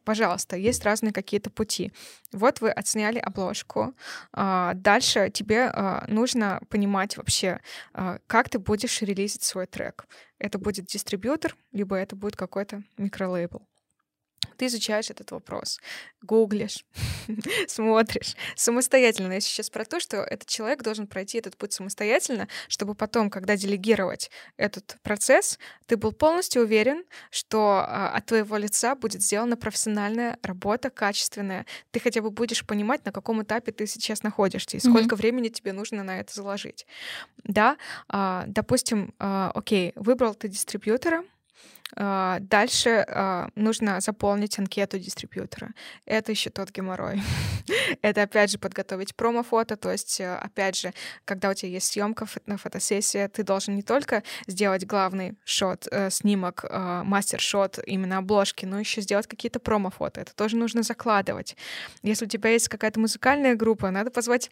Пожалуйста, есть разные какие-то пути. Вот вы отсняли обложку. а, Дальше тебе а, нужно понимать вообще, а, как ты будешь релизить свой трек. Это будет дистрибьютор, либо это будет какой-то микролейбл. Ты изучаешь этот вопрос, гуглишь, смотришь самостоятельно. Я сейчас про то, что этот человек должен пройти этот путь самостоятельно, чтобы потом, когда делегировать этот процесс, ты был полностью уверен, что а, от твоего лица будет сделана профессиональная работа, качественная. Ты хотя бы будешь понимать, на каком этапе ты сейчас находишься и сколько времени тебе нужно на это заложить. Да, а, допустим, а, окей, выбрал ты дистрибьютора, Дальше а, нужно заполнить анкету дистрибьютора. Это еще тот геморрой. Это опять же подготовить промо-фото, то есть э, опять же, когда у тебя есть съемка, на фотосессия, ты должен не только сделать главный шот, э, снимок, э, мастер-шот именно обложки, но еще сделать какие-то промо-фото. Это тоже нужно закладывать. Если у тебя есть какая-то музыкальная группа, надо позвать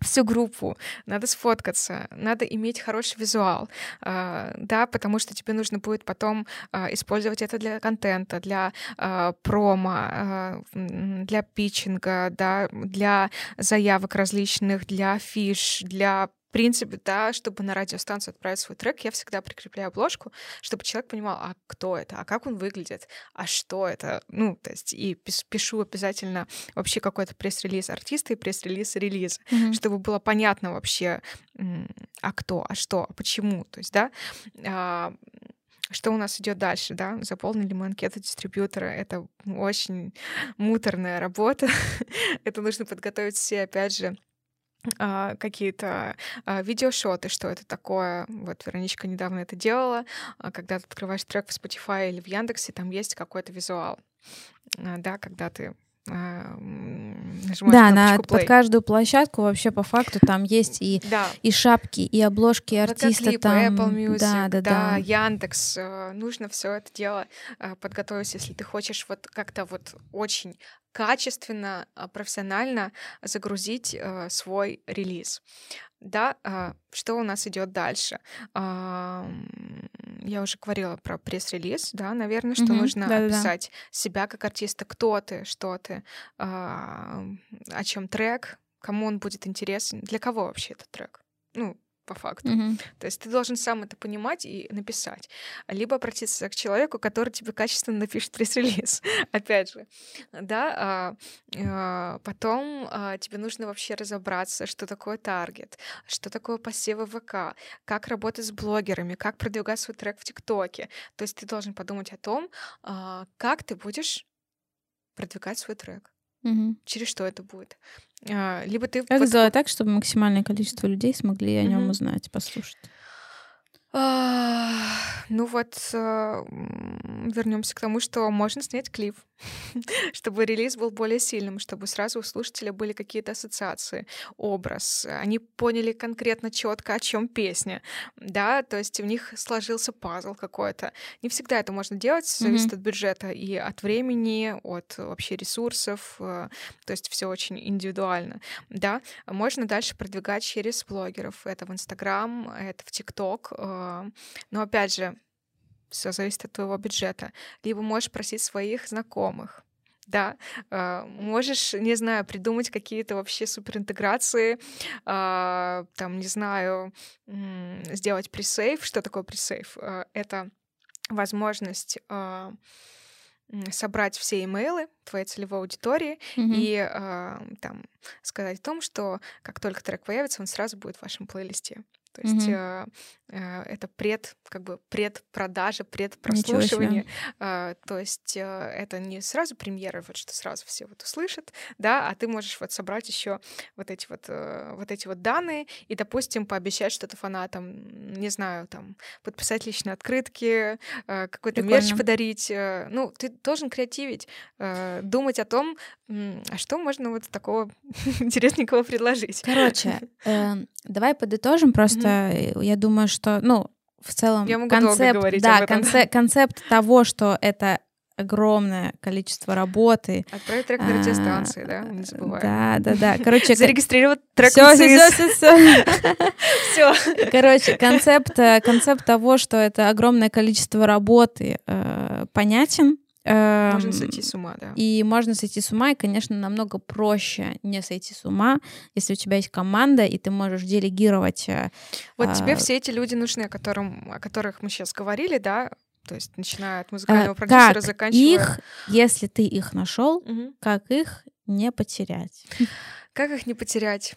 всю группу, надо сфоткаться, надо иметь хороший визуал, а, да, потому что тебе нужно будет потом а, использовать это для контента, для а, промо, для питчинга, да, для заявок различных, для фиш, для принципе, да, чтобы на радиостанцию отправить свой трек, я всегда прикрепляю обложку, чтобы человек понимал, а кто это, а как он выглядит, а что это. Ну, то есть и пишу обязательно вообще какой-то пресс-релиз артиста и пресс-релиз релиза Мгм. чтобы было понятно вообще, а кто, а что, а почему. То есть, да, а, что у нас идет дальше, да? Заполнили мы анкету дистрибьютора. Это очень муторная работа. Это нужно подготовить все, опять же, а, какие-то а, видеошоты, что это такое. Вот Вероничка недавно это делала. А, Когда ты открываешь трек в Spotify или в Яндексе, там есть какой-то визуал. Да, когда ты а, м, нажимаешь Да, на, кнопочку под play. каждую площадку вообще по факту там есть и, Да, и шапки, и обложки артиста Фотоклипы, там. Apple Music, да, да, да. Яндекс. э, Нужно все это дело э, подготовить, если ты хочешь вот как-то вот очень качественно, а, профессионально загрузить э, свой релиз. Да, а, что у нас идет дальше? Я уже говорила про пресс-релиз, да, наверное, что Мгм, нужно да-да-да. описать себя как артиста, кто ты, что ты, а, о чем трек, кому он будет интересен, для кого вообще этот трек. Ну, по факту. Мгм. То есть ты должен сам это понимать и написать. Либо обратиться к человеку, который тебе качественно напишет пресс-релиз. Опять же. Да, а, а, потом а, тебе нужно вообще разобраться, что такое таргет, что такое посевы ВК, как работать с блогерами, как продвигать свой трек в ТикТоке. То есть ты должен подумать о том, а, как ты будешь продвигать свой трек. Мгм. Через что это будет. А, Либо ты Как вот сделать так, чтобы максимальное количество людей смогли о нем Мгм. узнать, послушать? А, Ну вот, вернемся к тому, что можно снять клип, чтобы релиз был более сильным, чтобы сразу у слушателя были какие-то ассоциации, образ. Они поняли конкретно четко, о чем песня. Да, то есть в них сложился пазл какой-то. Не всегда это можно делать, зависит Мгм. от бюджета и от времени, от вообще ресурсов. э, То есть все очень индивидуально. Да, можно дальше продвигать через блогеров. Это в Инстаграм, это в ТикТок. э, Но опять же, все зависит от твоего бюджета. Либо можешь просить своих знакомых. Да, э, можешь, не знаю, придумать какие-то вообще суперинтеграции, а, там, не знаю, сделать пресейв. Что такое пресейв? Э, Это возможность а, собрать все имейлы твоей целевой аудитории Мгм. и а, там сказать о том, что как только трек появится, он сразу будет в вашем плейлисте. То есть mm-hmm. э, это пред, как бы предпродажа, предпрослушивание. Э, то есть э, это не сразу премьера, вот что сразу все вот услышат, да, а ты можешь вот собрать еще вот эти вот э, вот эти вот данные и, допустим, пообещать что-то фанатам, не знаю, там подписать личные открытки, э, какой-то мерч подарить. Э, ну, ты должен креативить, э, думать о том, э, а что можно вот такого интересненького предложить. Короче, э, давай подытожим просто что я думаю, что, ну, в целом я могу концепт, да. Концеп, концепт того, что это огромное количество работы. Отправить трек на радиостанции, да, не забывай. Да, да, да. Короче, зарегистрировать трек все, все, все, все, все. Короче, концепт, э, концепт того, что это огромное количество работы, э, понятен. Можно сойти с ума, да. И можно сойти с ума, и, конечно, намного проще не сойти с ума, если у тебя есть команда, и ты можешь делегировать. Э, вот а... тебе все эти люди нужны, о, котором, о которых мы сейчас говорили, да, то есть начиная от музыкального а, продюсера, как заканчивая... их, если ты их нашел, угу. как их не потерять? Как их не потерять?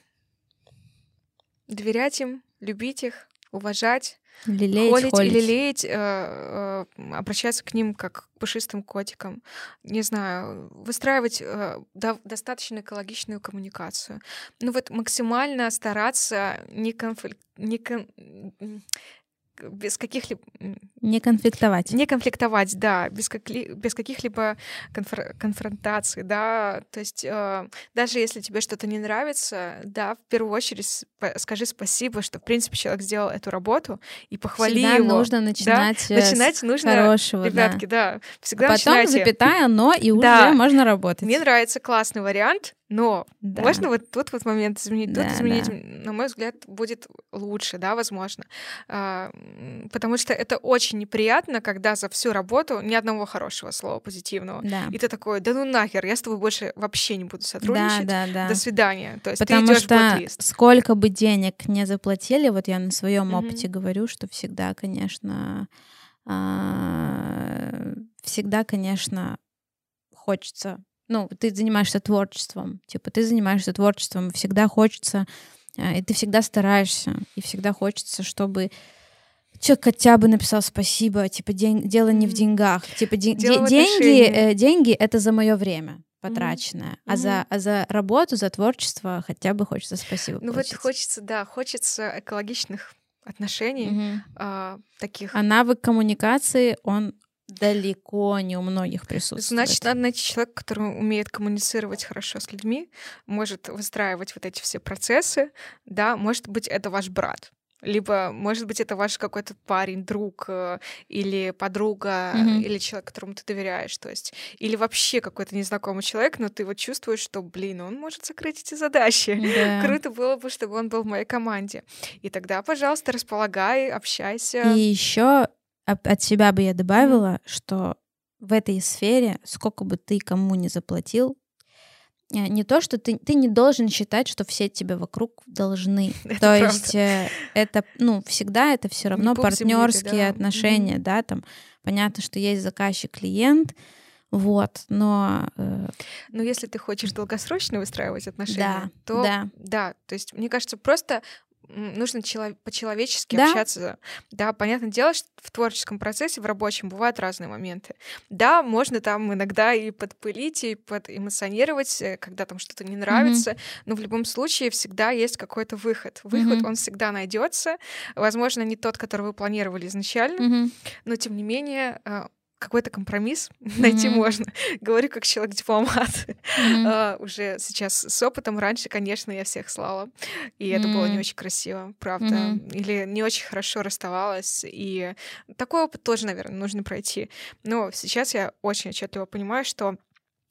Доверять им, любить их, уважать, Лелеять, холить, холить. и лелеять, э, э, обращаться к ним как к пушистым котикам, не знаю, выстраивать э, до, достаточно экологичную коммуникацию. Ну вот максимально стараться не, конфликт, не, кон, без каких-либо... Не конфликтовать. Не конфликтовать, да, без, как без каких-либо конфр конфронтаций, да, то есть э, даже если тебе что-то не нравится, да, в первую очередь скажи спасибо, что, в принципе, человек сделал эту работу, и похвали всегда его. нужно начинать да? Начинать нужно, хорошего, ребятки, да. да всегда а Потом начинайте. запятая, но, и уже да. можно работать. Мне нравится классный вариант, но да. можно вот тут вот момент изменить, да, тут изменить, да. на мой взгляд, будет лучше, да, возможно. А, потому что это очень неприятно, когда за всю работу ни одного хорошего слова позитивного. Да. И ты такой, да ну нахер, я с тобой больше вообще не буду сотрудничать. Да, да, да. До свидания. То есть Потому ты идешь что сколько бы денег не заплатили, вот я на своем mm-hmm. опыте говорю, что всегда, конечно, а, всегда, конечно, хочется ну, ты занимаешься творчеством, типа, ты занимаешься творчеством, всегда хочется, э, и ты всегда стараешься, и всегда хочется, чтобы человек хотя бы написал спасибо, типа, день, дело не в деньгах, типа, де, де, деньги, э, деньги — это за мое время потраченное, mm-hmm. а, за, а за работу, за творчество хотя бы хочется спасибо Ну получить. вот хочется, да, хочется экологичных отношений, mm-hmm. а, таких. А навык коммуникации, он далеко не у многих присутствует. Значит, надо найти человека, который умеет коммуницировать хорошо с людьми, может выстраивать вот эти все процессы, да, может быть, это ваш брат, либо, может быть, это ваш какой-то парень, друг э, или подруга, mm-hmm. или человек, которому ты доверяешь, то есть, или вообще какой-то незнакомый человек, но ты вот чувствуешь, что, блин, он может закрыть эти задачи. Yeah. Круто было бы, чтобы он был в моей команде. И тогда, пожалуйста, располагай, общайся. И еще от себя бы я добавила, mm-hmm. что в этой сфере, сколько бы ты кому не заплатил, э, не то, что ты, ты не должен считать, что все тебе вокруг должны. Это то есть э, это, ну, всегда это все равно партнерские да. отношения, mm-hmm. да, там понятно, что есть заказчик, клиент, вот, но... Э... Но если ты хочешь долгосрочно выстраивать отношения, да, то да. да, то есть мне кажется, просто нужно чело- по-человечески да? общаться. Да, понятное дело, что в творческом процессе, в рабочем бывают разные моменты. Да, можно там иногда и подпылить, и подэмоционировать, э, когда там что-то не нравится, mm-hmm. но в любом случае всегда есть какой-то выход. Выход, mm-hmm. он всегда найдется. Возможно, не тот, который вы планировали изначально, mm-hmm. но тем не менее а, какой-то компромисс mm-hmm. найти можно. Говорю как человек-дипломат. Mm-hmm. uh, уже сейчас с опытом. Раньше, конечно, я всех слала. И mm-hmm. это было не очень красиво, правда. Mm-hmm. Или не очень хорошо расставалась. И такой опыт тоже, наверное, нужно пройти. Но сейчас я очень отчетливо понимаю, что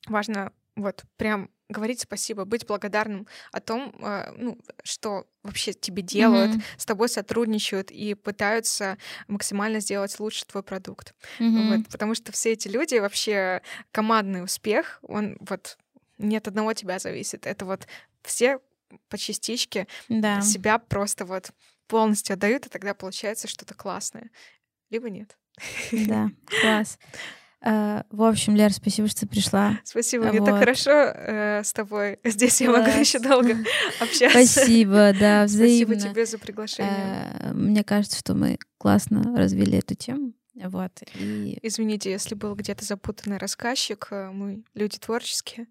важно вот прям говорить спасибо, быть благодарным о том, э, ну, что вообще тебе делают, mm-hmm. с тобой сотрудничают и пытаются максимально сделать лучше твой продукт. Mm-hmm. Вот, потому что все эти люди вообще командный успех, он вот не от одного тебя зависит. Это вот все по частичке да. себя просто вот полностью отдают, и тогда получается что-то классное. Либо нет. Да, класс. Э, в общем, Лер, спасибо, что ты пришла. Спасибо, мне так хорошо э, с тобой. Здесь я могу еще долго общаться. Спасибо, да, взаимно. Спасибо тебе за приглашение. Э, мне кажется, что мы классно развили эту тему. Вот. И... Извините, если был где-то запутанный рассказчик, э, мы люди творческие,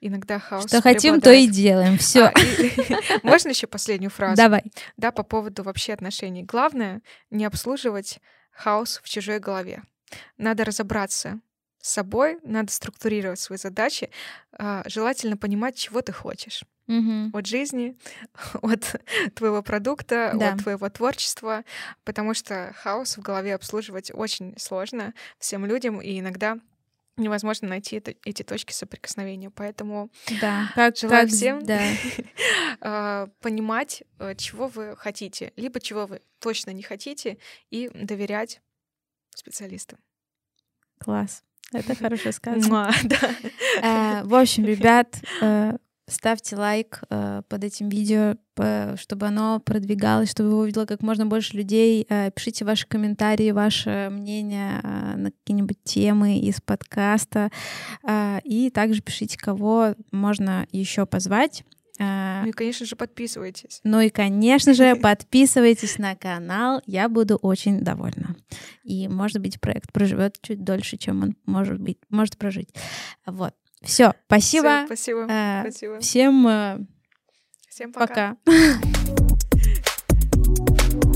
иногда хаос. Что хотим, то и делаем. Все. А, можно еще последнюю фразу? Давай. Да, по поводу вообще отношений. Главное не обслуживать хаос в чужой голове. Надо разобраться с собой, надо структурировать свои задачи, а, желательно понимать, чего ты хочешь угу. от жизни, от твоего продукта, да. от твоего творчества, потому что хаос в голове обслуживать очень сложно всем людям, и иногда невозможно найти это, эти точки соприкосновения. Поэтому да. как, желаю как, всем да. А, понимать, э, чего вы хотите, либо чего вы точно не хотите, и доверять специалистам. Класс. Это хорошо сказано. Э, в общем, ребят, э, ставьте лайк э, под этим видео, чтобы оно продвигалось, чтобы его увидело как можно больше людей. Э, пишите ваши комментарии, ваше мнение э, на какие-нибудь темы из подкаста. Э, и также пишите, кого можно еще позвать. Э, ну и, конечно же, подписывайтесь. Ну и, конечно же, подписывайтесь на канал. Я буду очень довольна. И, может быть, проект проживет чуть дольше, чем он может быть, может прожить. Вот. Все, спасибо. Всё, спасибо. Э, спасибо. Всем, э, Всем пока. пока.